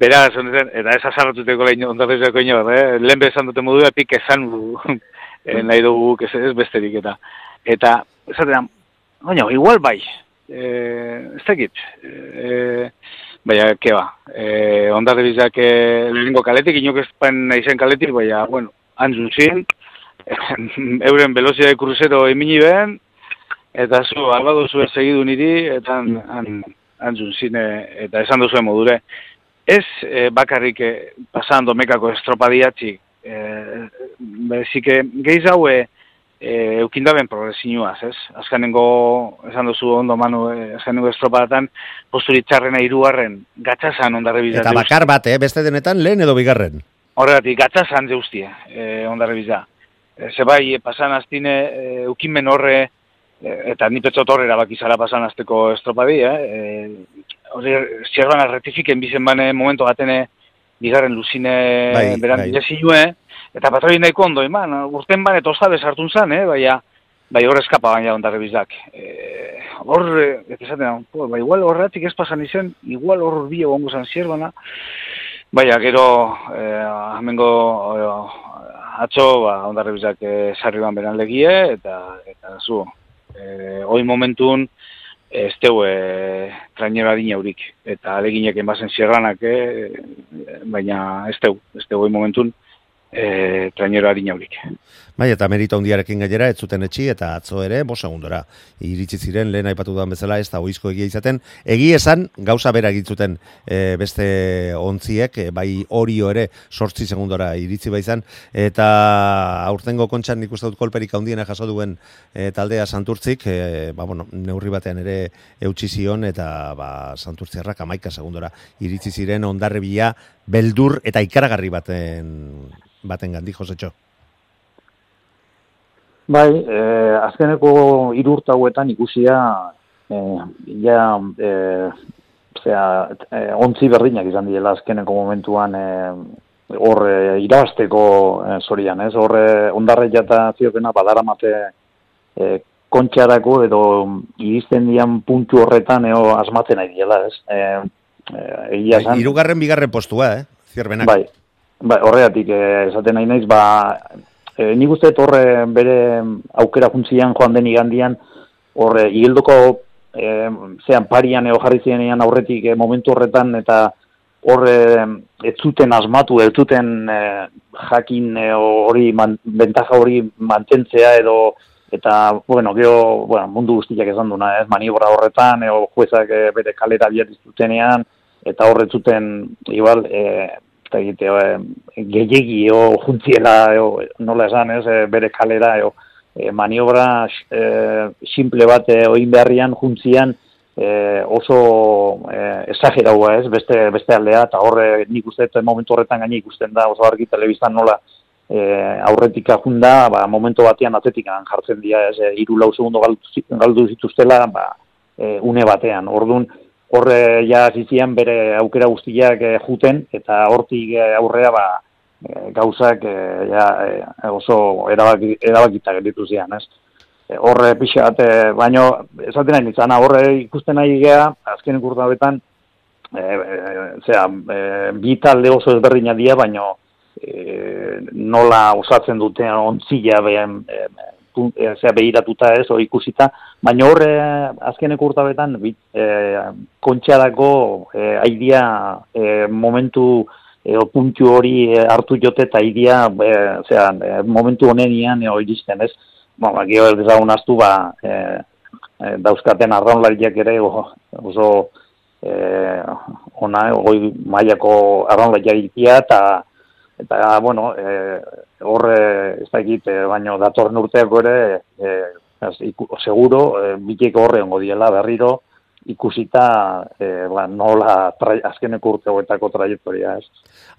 Beraz, honetan, eta ez azarratuteko lehin ondarrizako ino, eh? lehen bezan dute modu epik esan du, eh, nahi dugu ez, ez besterik eta. Eta, esaten, oino, igual bai, eh, ez dakit, eh, baina, ke ba, eh, ondarrizak eh, lehenko kaletik, inok ez paen naizen kaletik, baina, bueno, antzun zin, euren velozia de crucero emini behen, eta zu, alba duzu segidu niri, eta han, han, antzun zin, eh, eta esan duzu modure, Ez eh, bakarrik eh, pasan domekako estropadiatxik, bezik eh, gehiz hau eh, eh, eukindaben progresinuaz, ez? Azkanengo, esan duzu ondo manu, eh, azkanengo estropadatan, posturit txarrena irugarren, gatxasan ondarre bizat. Eta bakar bat, eh, beste denetan lehen edo bigarren. Horregatik, gatxasan zeustia, eh, ondarre bizat. E, zebai, pasan aztine, eh, eukinmen horre, eh, eta ni petzot horre erabakizara pasan azteko estropadi, eh? eh hori zierbana retifiken bizen bane momento batene bigarren luzine Bai, beran bai. eta patroi nahiko ondo, eman, urten bane tostabe sartun zan, eh, baina, bai hor eskapa baina ondarre bizak. E, hor, eh, ez esaten, bai, igual horretik ez pasan izen, igual hor bi egongo zan zierbana, baina, gero, eh, amengo, eh, atzo, ba, ondarre bizak eh, sarri ban beran legie, eta, eta zu, eh, hoi momentun, ez teu e, trainero adina hurik. Eta aleginek enbazen zierranak, e, baina ez teu, ez teu momentun e, trainero adina hurik. Bai, eta merito handiarekin gainera, ez zuten etxi, eta atzo ere, bo segundora. Iritsi ziren, lehen aipatu duan bezala, ez da oizko egia izaten. Egi esan, gauza bera egin zuten e, beste ontziek, e, bai orio ere, sortzi segundora iritsi bai izan, eta aurtengo kontxan nik uste dut kolperik handiena jaso duen e, taldea santurtzik, e, ba, bueno, neurri batean ere eutxi zion, eta ba, santurtzerrak amaika segundora iritsi ziren ondarrebia beldur eta ikaragarri baten baten gandi, Josetxo. Bai, eh, azkeneko hiru urte hauetan ikusia eh, ja eh, zera, e, ontzi berdinak izan direla azkeneko momentuan e, hor e, irabasteko e, zorian, ez? Hor e, ondarre jata ziopena badara mate e, kontxarako edo iristen dian puntu horretan eo asmatzen nahi diela, ez? E, e, egia Bai, Irugarren bigarren postua, eh? Zierbenak. Bai, bai horregatik eh, esaten nahi naiz, ba, e, nik uste horre bere aukera juntzian joan den igandian, horre, hildoko e, zean parian eo jarri zirenean aurretik e, momentu horretan, eta horre ez zuten asmatu, ez zuten e, jakin e, hori, man, bentaja hori mantentzea edo, eta, bueno, geho, bueno, mundu guztiak esan duna, ez, maniobra horretan, eo juezak e, bere kalera biatizutenean, eta horretzuten igual eh eta egite e, gehiegi o juntziela o, nola esan ez e, bere kalera o, e, maniobra e, simple bat e, oin beharrian juntzian e, oso e, esageraua ez beste, beste aldea eta horre nik uste momentu horretan gaine ikusten da oso argi telebistan nola e, aurretik ajunda, ba, momentu batean atetik jartzen dira, ez, e, iru lau segundo galdu, galdu zituztela, ba, e, une batean. Orduan, horre ja zizian bere aukera guztiak e, juten, eta hortik e, aurrea ba, e, gauzak e, ja, oso erabaki, erabakita geritu zian, ez? Horre pixat, e, baino, esaten nahi nintzen, horre ikusten nahi gea, azken ikurta betan, e, e, zera, e, bi talde oso ezberdina dira, baino, e, nola osatzen duten ontzila behen, e, e, zera, behiratuta ez, o ikusita, baina horre azkeneko urtabetan e, kontxarako e, aidia e, momentu e, puntu hori e, hartu jote eta aidia e, zera, e, momentu honenian e, iristen ez, ba, ba, geho ez astu ba, e, e, dauzkaten arraunlariak ere oso e, ona, goi mailako arraunlariak eta eta bueno, e, horre ez da egit, e, baino datorren urteako ere, e, iku, seguro, e, biteko horre ongo diela berriro, ikusita e, ba, nola trai, azkeneko urtegoetako trajektoria ez.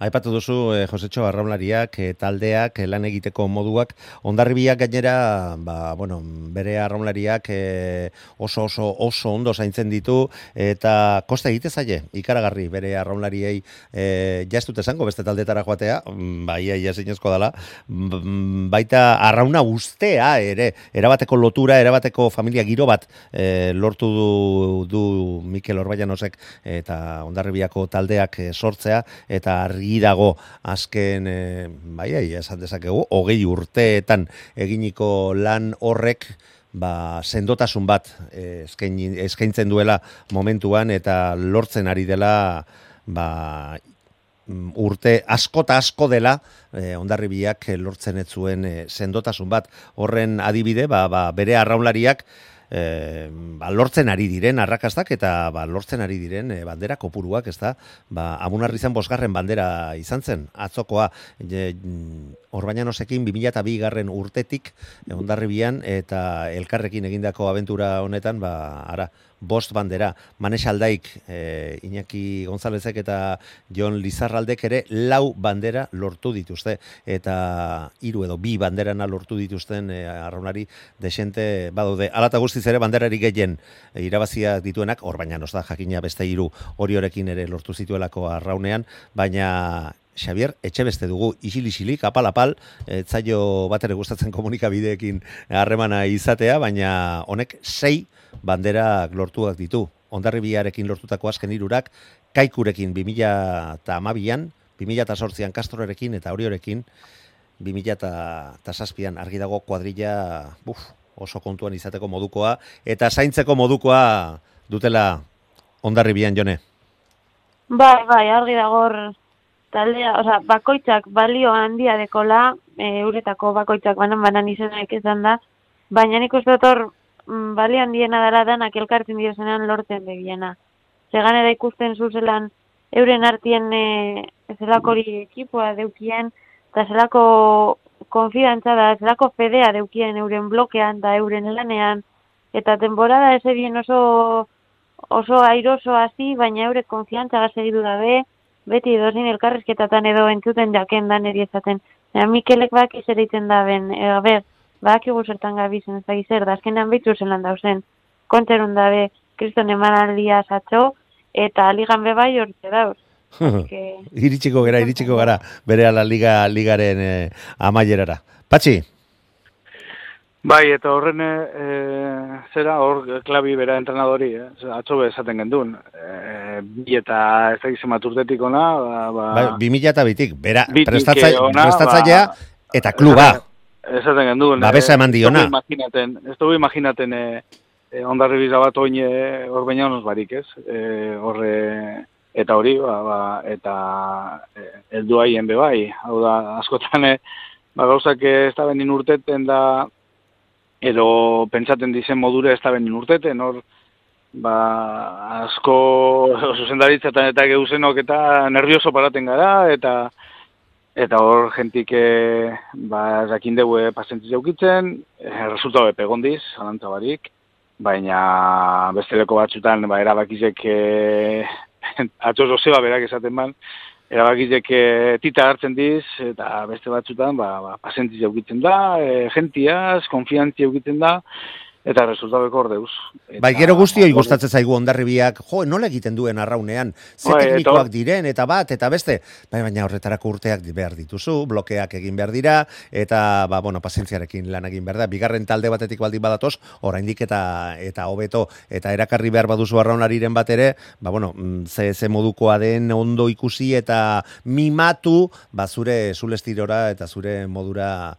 Aipatu duzu, eh, Josetxo, arraunlariak, eh, taldeak, eh, lan egiteko moduak, ondarribiak gainera, ba, bueno, bere arraunlariak eh, oso, oso, oso ondo zaintzen ditu, eta kosta egite zaie, ikaragarri, bere arraunlariei, eh, jaztut esango, beste taldetara joatea, mm, bai, ia zinezko dela, mm, baita arrauna ustea ere, erabateko lotura, erabateko familia giro bat eh, lortu du, du Mikel Orbaianosek eta ondarribiako taldeak eh, sortzea, eta argi dago azken e, bai, bai, esan dezakegu, hogei urteetan eginiko lan horrek ba, sendotasun bat e, eskaintzen duela momentuan eta lortzen ari dela ba, urte askota asko dela e, ondarribiak lortzen ez zuen e, sendotasun bat. Horren adibide ba, ba, bere arraunlariak e, ba, lortzen ari diren arrakastak eta ba, lortzen ari diren e, bandera kopuruak, ez da, ba, amunarri zen bosgarren bandera izan zen, atzokoa, e, Orbañanosekin 2002 garren urtetik e, ondarribian eta elkarrekin egindako aventura honetan, ba, ara, bost bandera, Manes Aldaik, e, Iñaki Gonzalezek eta Jon Lizarraldek ere lau bandera lortu dituzte eta hiru edo bi banderana lortu dituzten e, arraunari desente badaude. Alata guztiz ere banderari gehien e, irabazia dituenak, hor baina da jakina beste hiru hori horekin ere lortu zituelako arraunean, baina Xavier, etxe beste dugu, isil-isilik, apal-apal, etzaio bat ere gustatzen komunikabideekin harremana izatea, baina honek sei banderak lortuak ditu. Ondarribiarekin lortutako azken irurak, kaikurekin 2000 eta amabian, 2000 eta sortzian kastrorekin eta horiorekin, 2000 eta zazpian argi dago kuadrilla buf, oso kontuan izateko modukoa, eta zaintzeko modukoa dutela ondarribian jone. Bai, bai, argi dago taldea, oza, bakoitzak balio handia dekola, e, uretako bakoitzak banan-banan izanak izan da, baina nik uste hor mm, balian diena dara danak elkartzen diozenean lortzen begiena. Zegan eda ikusten zuzelan euren artien e, zelakori ekipoa deukien, eta zelako konfidantza da, zelako fedea deukien euren blokean da euren lanean, eta temporada ez edien oso oso airoso hasi, baina eure konfiantza gazegidu dabe, beti dozin elkarrezketatan edo entzuten jaken dan esaten. Ja, Mikelek baki zer da ben, e, ber, baki guzertan gabizen ez da zer, da azkenean behitu zelan dauzen, konterun dabe, kriston emanaldia zatxo, eta ligan bebai hortze dauz. Que, iritsiko gara, iritsiko gara, bere ala liga, ligaren eh, amaierara. Patxi, Bai, eta horren e, zera hor klabi bera entrenadori, eh? Atzo esaten gendun. E, bi eta ez da gizema urtetik ona, ba, ba, bai, 2000 eta bitik, bera, Bitik prestatza, prestatzailea ba, eta kluba. Esaten gendun. Babesa eman diona. Imaginaten, ez dugu imaginaten e, e, ondarri biza bat oin e, hor baina honoz barik, ez? E, horre, eta hori, ba, ba, eta e, heldu haien be bai. Hau da, askotan, e, ba, gauzak ez da benin urteten da, edo pentsaten dizen modure ez da benin urteten, hor, ba, asko zuzendaritzatan eta geuzenok eta nervioso paraten gara, eta eta hor jentik e, ba, jakin dugu pasentzi jaukitzen, e, resultatu epe gondiz, alantza barik, baina besteleko batzutan ba, erabakizek e, atzo zozeba berak esaten ban, erabakizek e, tita hartzen diz, eta beste batzutan ba, ba, pasentzi jaukitzen da, e, gentiaz, konfiantzi jaukitzen da, eta resultabeko hor deuz. Eta, Bai, gero guztioi hor- gustatzen zaigu ondarribiak, jo, nola egiten duen arraunean, ze Bai, teknikoak hor- diren, eta bat, eta beste, bai, baina horretarako urteak behar dituzu, blokeak egin behar dira, eta, ba, bueno, pasentziarekin lan egin behar da, bigarren talde batetik baldin badatoz, oraindik eta eta hobeto, eta erakarri behar baduzu arraunlariren bat ere, ba, bueno, mm, ze, ze modukoa den ondo ikusi eta mimatu, ba, zure zulestirora eta zure modura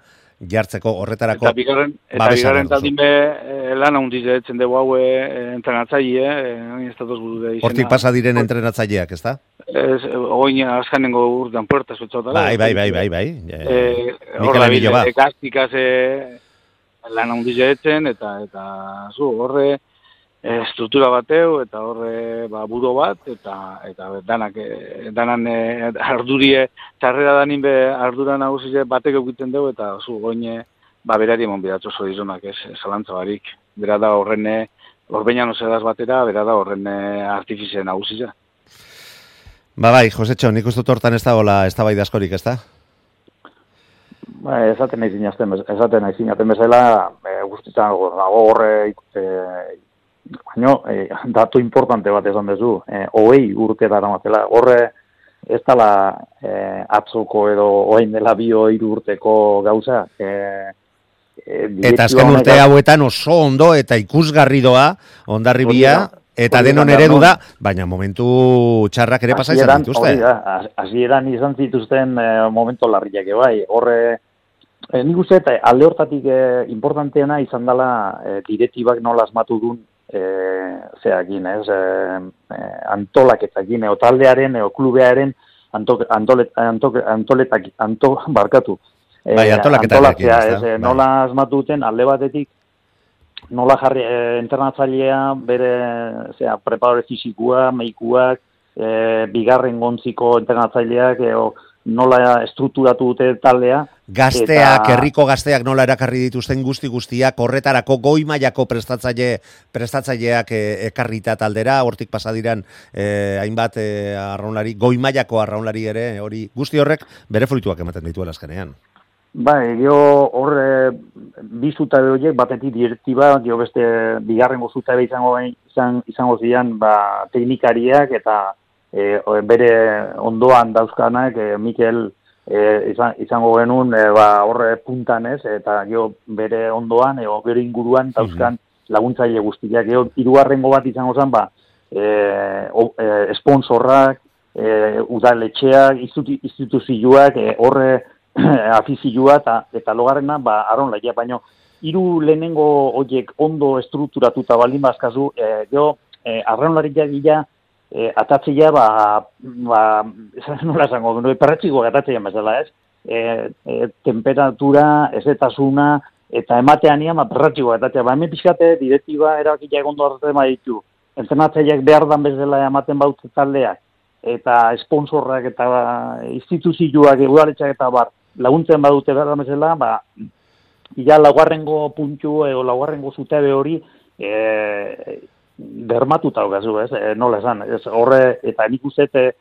jartzeko horretarako Eta bigarren, eta bigarren taldin be, e, lan handiz etzen dugu haue e, entrenatzaile, e, datoz buru. Hortik pasa diren entrenatzaileak, ezta? Ez, oin azkanengo urtean puerta zutzota. Bai, bai, bai, bai, bai. Eh, Mikel hor da Emilio bat. ekastikaz e, lan handiz etzen, eta, eta zu, horre e, struktura bateu, eta horre ba, buro bat, eta, eta danak, e, danan e, ardurie, txarrera danin be ardura nagusia batek egiten dugu, eta zu, oine, ba, berari emon bidatzo zorizonak, ez, zalantza barik. Bera da horrene, horbeina no sedaz batera, bera da horrene artifizien nagusia. Ba bai, Josetxo, nik uste dut hortan ez dagoela ez da bai askorik, ez da? Ba, esaten nahi zinazten, bez- esaten nahi zinaten bezala, e, guztitzen dago dago horre, e, baino, e, datu importante bat esan duzu, e, hogei urte dara matela, horre ez dala e, atzoko edo oain dela bio hiru urteko gauza, e, e, Eta azken urte hauetan oso ondo eta ikusgarri doa ondarribia eta denon eredu da, baina momentu txarrak ere pasa izan dituzte. hasieran izan zituzten e, momento larriak bai. Horre, e, nik uste, eta alde hortatik e, importanteena izan dela e, direktibak nola asmatu duen e, zeakin, ez, e, e, antolaketakin, eo taldearen, eo klubearen anto, antolet, anto, antoletak, anto, barkatu. E, Bai, antolatzea, ezta? ez, e, Bai. nola asmatu duten alde batetik nola jarri e, entrenatzailea bere zera, preparadore fisikua, meikuak, e, bigarren gontziko entrenatzaileak eo, nola estrukturatu dute taldea. Gazteak, Eta- herriko gazteak nola erakarri dituzten guzti guztiak, horretarako goi mailako prestatzaile prestatzaileak e, ekarrita taldera, hortik pasadiran e, hainbat e, arraunlari, goi mailako arraunlari ere, hori guzti horrek bere fruituak ematen dituela azkenean. Bai, gero hor e, bi zutabe horiek batetik direktiba, gero beste bigarrengo zutabe izango izan, izango zian ba, teknikariak eta e, bere ondoan dauzkanak e, Mikel e, izan, izango genuen e, ba, horre puntan ez, eta gero bere ondoan, e, bere inguruan dauzkan laguntzaile guztiak. Gero hirugarrengo bat izango zen, ba, e, o, e, sponsorrak, e, udaletxeak, institu- instituzioak, e, horre afizioa eta, eta logarrena, ba, aron laia, baino, hiru lehenengo horiek ondo estrukturatuta baldin bazkazu, e, gero, e, arraunlariak gila, e, atatzea, ba, ba, nola esango, no, perretxiko atatzea bezala, ez? E, e, temperatura, ezetasuna, eta ematean ian, ba, perretxiko atatzea, ba, hemen pixkate, direktiba erabakia egon hartzen baditu, entrenatzaileak behar dan bezala ematen bautze taldeak, eta sponsorrak eta instituzioak, udaletxak eta bar, laguntzen badute behar dan bezala, ba, ja laugarrengo puntu edo laugarrengo zutabe hori e, bermatuta daukazu, ez? E, nola esan, ez horre eta nik uste dut, e,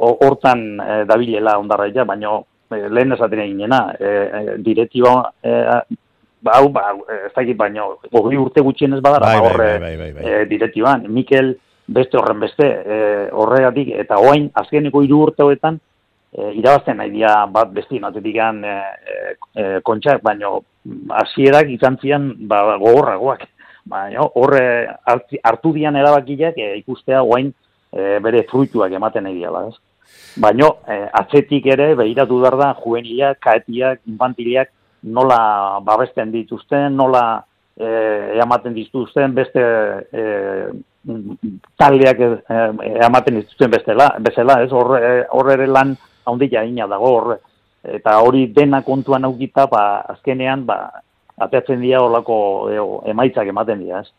ho- hortan e, dabilela ondarra ja, baina e, lehen esaten eginena, e, direktiba e, hau, ba, ez dakit baino, hogei urte gutxienez badara, Bai, ba, bai, horre bai, bai, bai, e, direktiban. Mikel beste horren beste, e, horregatik, eta oain, azkeneko hiru urte hoetan, e, irabazten nahi dira bat besti matetik e, e, kontxak, baina hasierak izan zian ba, gogorragoak. Baina horre hartu dian erabakiak e, ikustea oain e, bere fruituak ematen nahi dira, ez? Baina e, atzetik ere behiratu behar da juvenilak, kaetiak, infantiliak nola babesten dituzten, nola eh, ematen dituzten beste eh, taldeak eh, ematen dituzten bestela, bezala, ez horre, horre ere lan handia ina dago horre. Eta hori dena kontuan aukita, ba, azkenean, ba, ateatzen dira horlako emaitzak ematen dira, ez.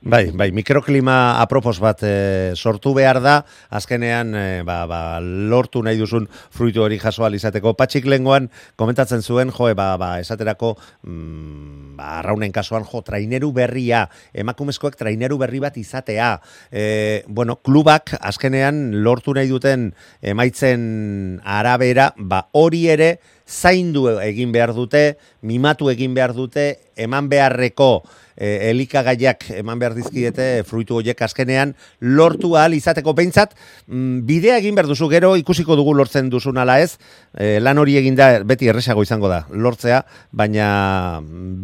Bai, bai, mikroklima apropos bat e, sortu behar da, azkenean e, ba, ba, lortu nahi duzun fruitu hori jaso izateko. Patxik lengoan komentatzen zuen, jo, ba, ba, esaterako, mm, ba, arraunen kasuan, jo, traineru berria, emakumezkoek traineru berri bat izatea. E, bueno, klubak azkenean lortu nahi duten emaitzen arabera, ba, hori ere, zaindu egin behar dute, mimatu egin behar dute, eman beharreko e, elikagaiak eman behar dizkiete fruitu horiek azkenean lortu ahal izateko behintzat mm, bidea egin behar duzu gero ikusiko dugu lortzen duzun ala ez e, lan hori eginda beti erresago izango da lortzea baina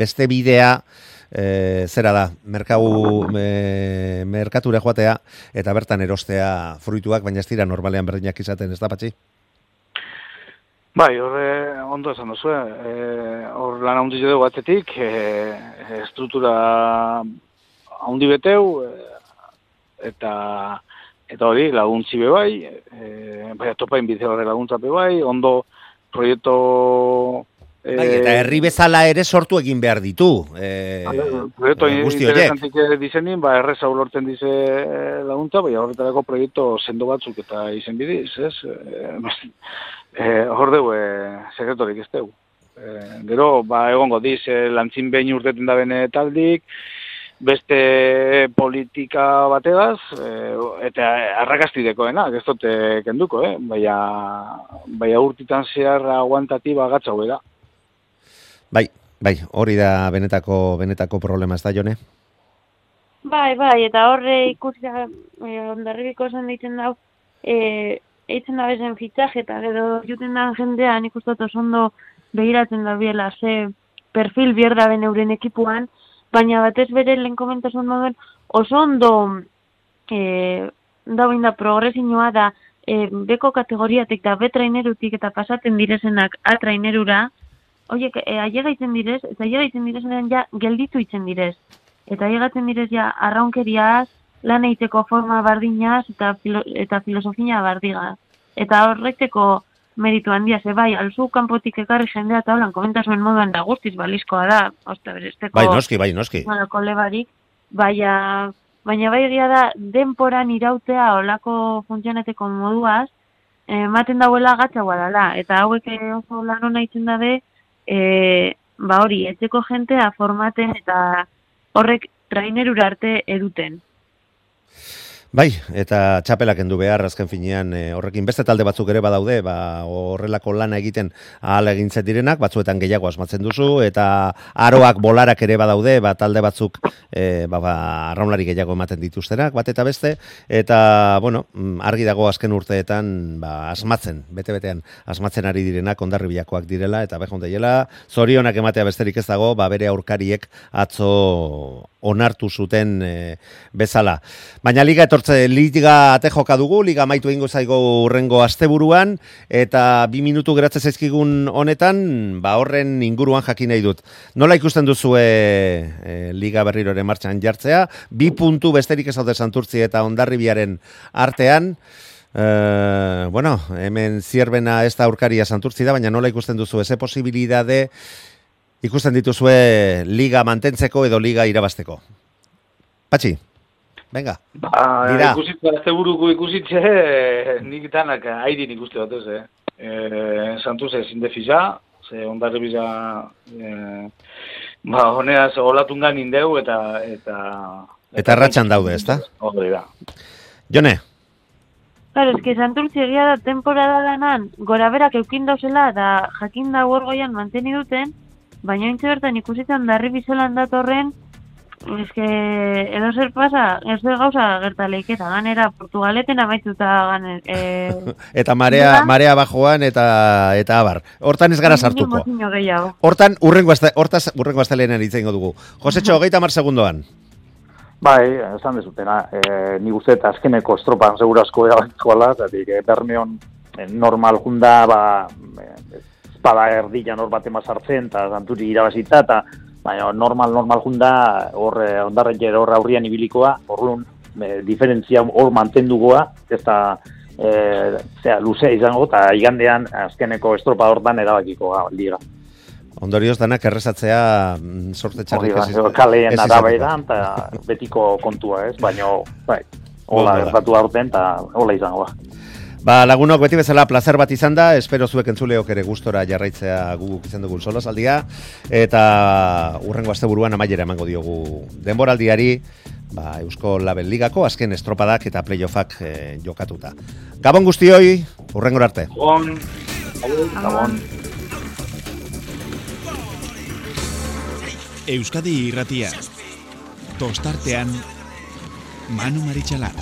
beste bidea e, zera da, merkau e, merkatura joatea eta bertan erostea fruituak, baina ez dira normalean berdinak izaten, ez da patxi? Bai, horre ondo esan duzu, eh, hor lan handi jo dugu atzetik, e, estruktura handi beteu, eta eta hori laguntzi be bai, e, bai atopain bide horre laguntza be bai, ondo proiektu... E, bai, eta herri bezala ere sortu egin behar ditu. E, proiektu interesantik dizenin, ba, erreza ulortzen dize laguntza, bai horretarako proiektu sendo batzuk eta izen bidiz, ez? E, Eh, hor dugu, eh, sekretorik ez dugu. Eh, gero, ba, egongo diz, eh, lantzin behin urteten da bene taldik, beste politika bategaz, eh, eta arrakastideko, ez dute kenduko, eh? baina, baina urtitan zehar aguantatiba gatza da. Bai, bai, hori da benetako, benetako problema ez da, Jone? Bai, bai, eta horre ikusi da, eh, ondarribiko esan ditzen dau, eh, eitzen da bezen fitxaje eta edo juten da jendea nik uste oso ondo behiratzen da biela ze perfil bierda ben euren ekipuan, baina batez bere lehen komentasun moduen oso ondo e, da da progresinua da e, beko kategoriatik da trainerutik eta pasaten direzenak a trainerura, oiek, e, aiega direz, eta aiega itzen ja gelditu itzen direz. Eta aiega direz ja arraunkeriaz, lan egiteko forma bardinaz eta, filo, eta filosofia bardiga. Eta horreteko meritu handia, ze bai, alzu kanpotik ekarri jendea eta holan, komentasuen moduan da guztiz balizkoa da, osta beresteko... Bai, noski, bai, noski. lebarik, baina, baina bai egia da, denporan irautea olako funtzioneteko moduaz, ematen dauela gatza guadala, eta hauek oso lan hona itzen dabe, e, ba hori, etxeko jentea formaten eta horrek trainerura arte eduten. Bai, eta txapelak endu behar, azken finean, e, horrekin. Beste talde batzuk ere badaude, ba, horrelako lana egiten ahal egintzen direnak, batzuetan gehiago asmatzen duzu, eta aroak bolarak ere badaude, ba, talde batzuk e, ba, ba, arraunlari gehiago ematen dituztenak, bat eta beste, eta, bueno, mm, argi dago azken urteetan, ba, asmatzen, bete-betean, asmatzen ari direnak, ondarri bilakoak direla, eta behon dela, zorionak ematea besterik ez dago, ba, bere aurkariek atzo onartu zuten e, bezala. Baina liga etortze, liga ate joka dugu, liga maitu egingo zaigo urrengo asteburuan, eta bi minutu geratze zaizkigun honetan, ba horren inguruan jakin nahi dut. Nola ikusten duzu e, liga berriroren martxan jartzea, bi puntu besterik ez haude santurtzi eta ondarribiaren artean, Uh, bueno, hemen zierbena ez da aurkaria santurtzi da, baina nola ikusten duzu, eze posibilidade ikusten dituzue liga mantentzeko edo liga irabasteko. Patxi, venga, ba, dira. Ikusitza, ez buruko ikusitze, nik tanak hairin ikuste bat ez, eh? E, Santuz ez indefiza, ze ondarri biza, e, ba, honeaz, olatungan indeu eta... Eta, eta ratxan daude, ez da? Hori da. Jone? Claro, es que Santurtzi egia da temporada danan, gora berak eukin dauzela, da jakin da gorgoian manteni duten, baina intze bertan ikusitzen darri bizelan datorren eske, edo zer pasa, ez du gauza gertaleik eta ganera Portugaleten amaituta gane, e, Eta marea, Nola? marea bajoan eta eta abar. Hortan ez gara sartuko. Hortan urrengo azte, hortaz urrengo astelehenan hitz egingo dugu. Josetxo, hogeita mar segundoan. Bai, esan dezutena, e, ni uste eta azkeneko estropan segurazko erabakituala, zatik, e, Bermeon e, normal junda, ba, e, espada erdila nor bat sartzen, eta zanturi irabazita, eta baina normal, normal junda, hor e, ondarren jero hor aurrian ibilikoa, hor e, diferentzia hor mantendugoa, ez da, e, zera, luzea izango, eta igandean azkeneko estropa hortan erabakiko liga. Ondorioz danak errezatzea mm, sorte txarrik ez iz- kaleen ez arabairan, eta betiko kontua ez, baina, bai, hola gertatu aurten, eta hola izango da. Ba, lagunok beti bezala plazer bat izan da, espero zuek entzuleok ere gustora jarraitzea guguk izan dugun solasaldia, eta urrengo asteburuan amaiera emango diogu denboraldiari, ba, Eusko Label Ligako azken estropadak eta playoffak eh, jokatuta. Gabon guztioi, urrengor arte. Gabon, Gabon. Euskadi irratia. Tostartean Manu Maritxalar.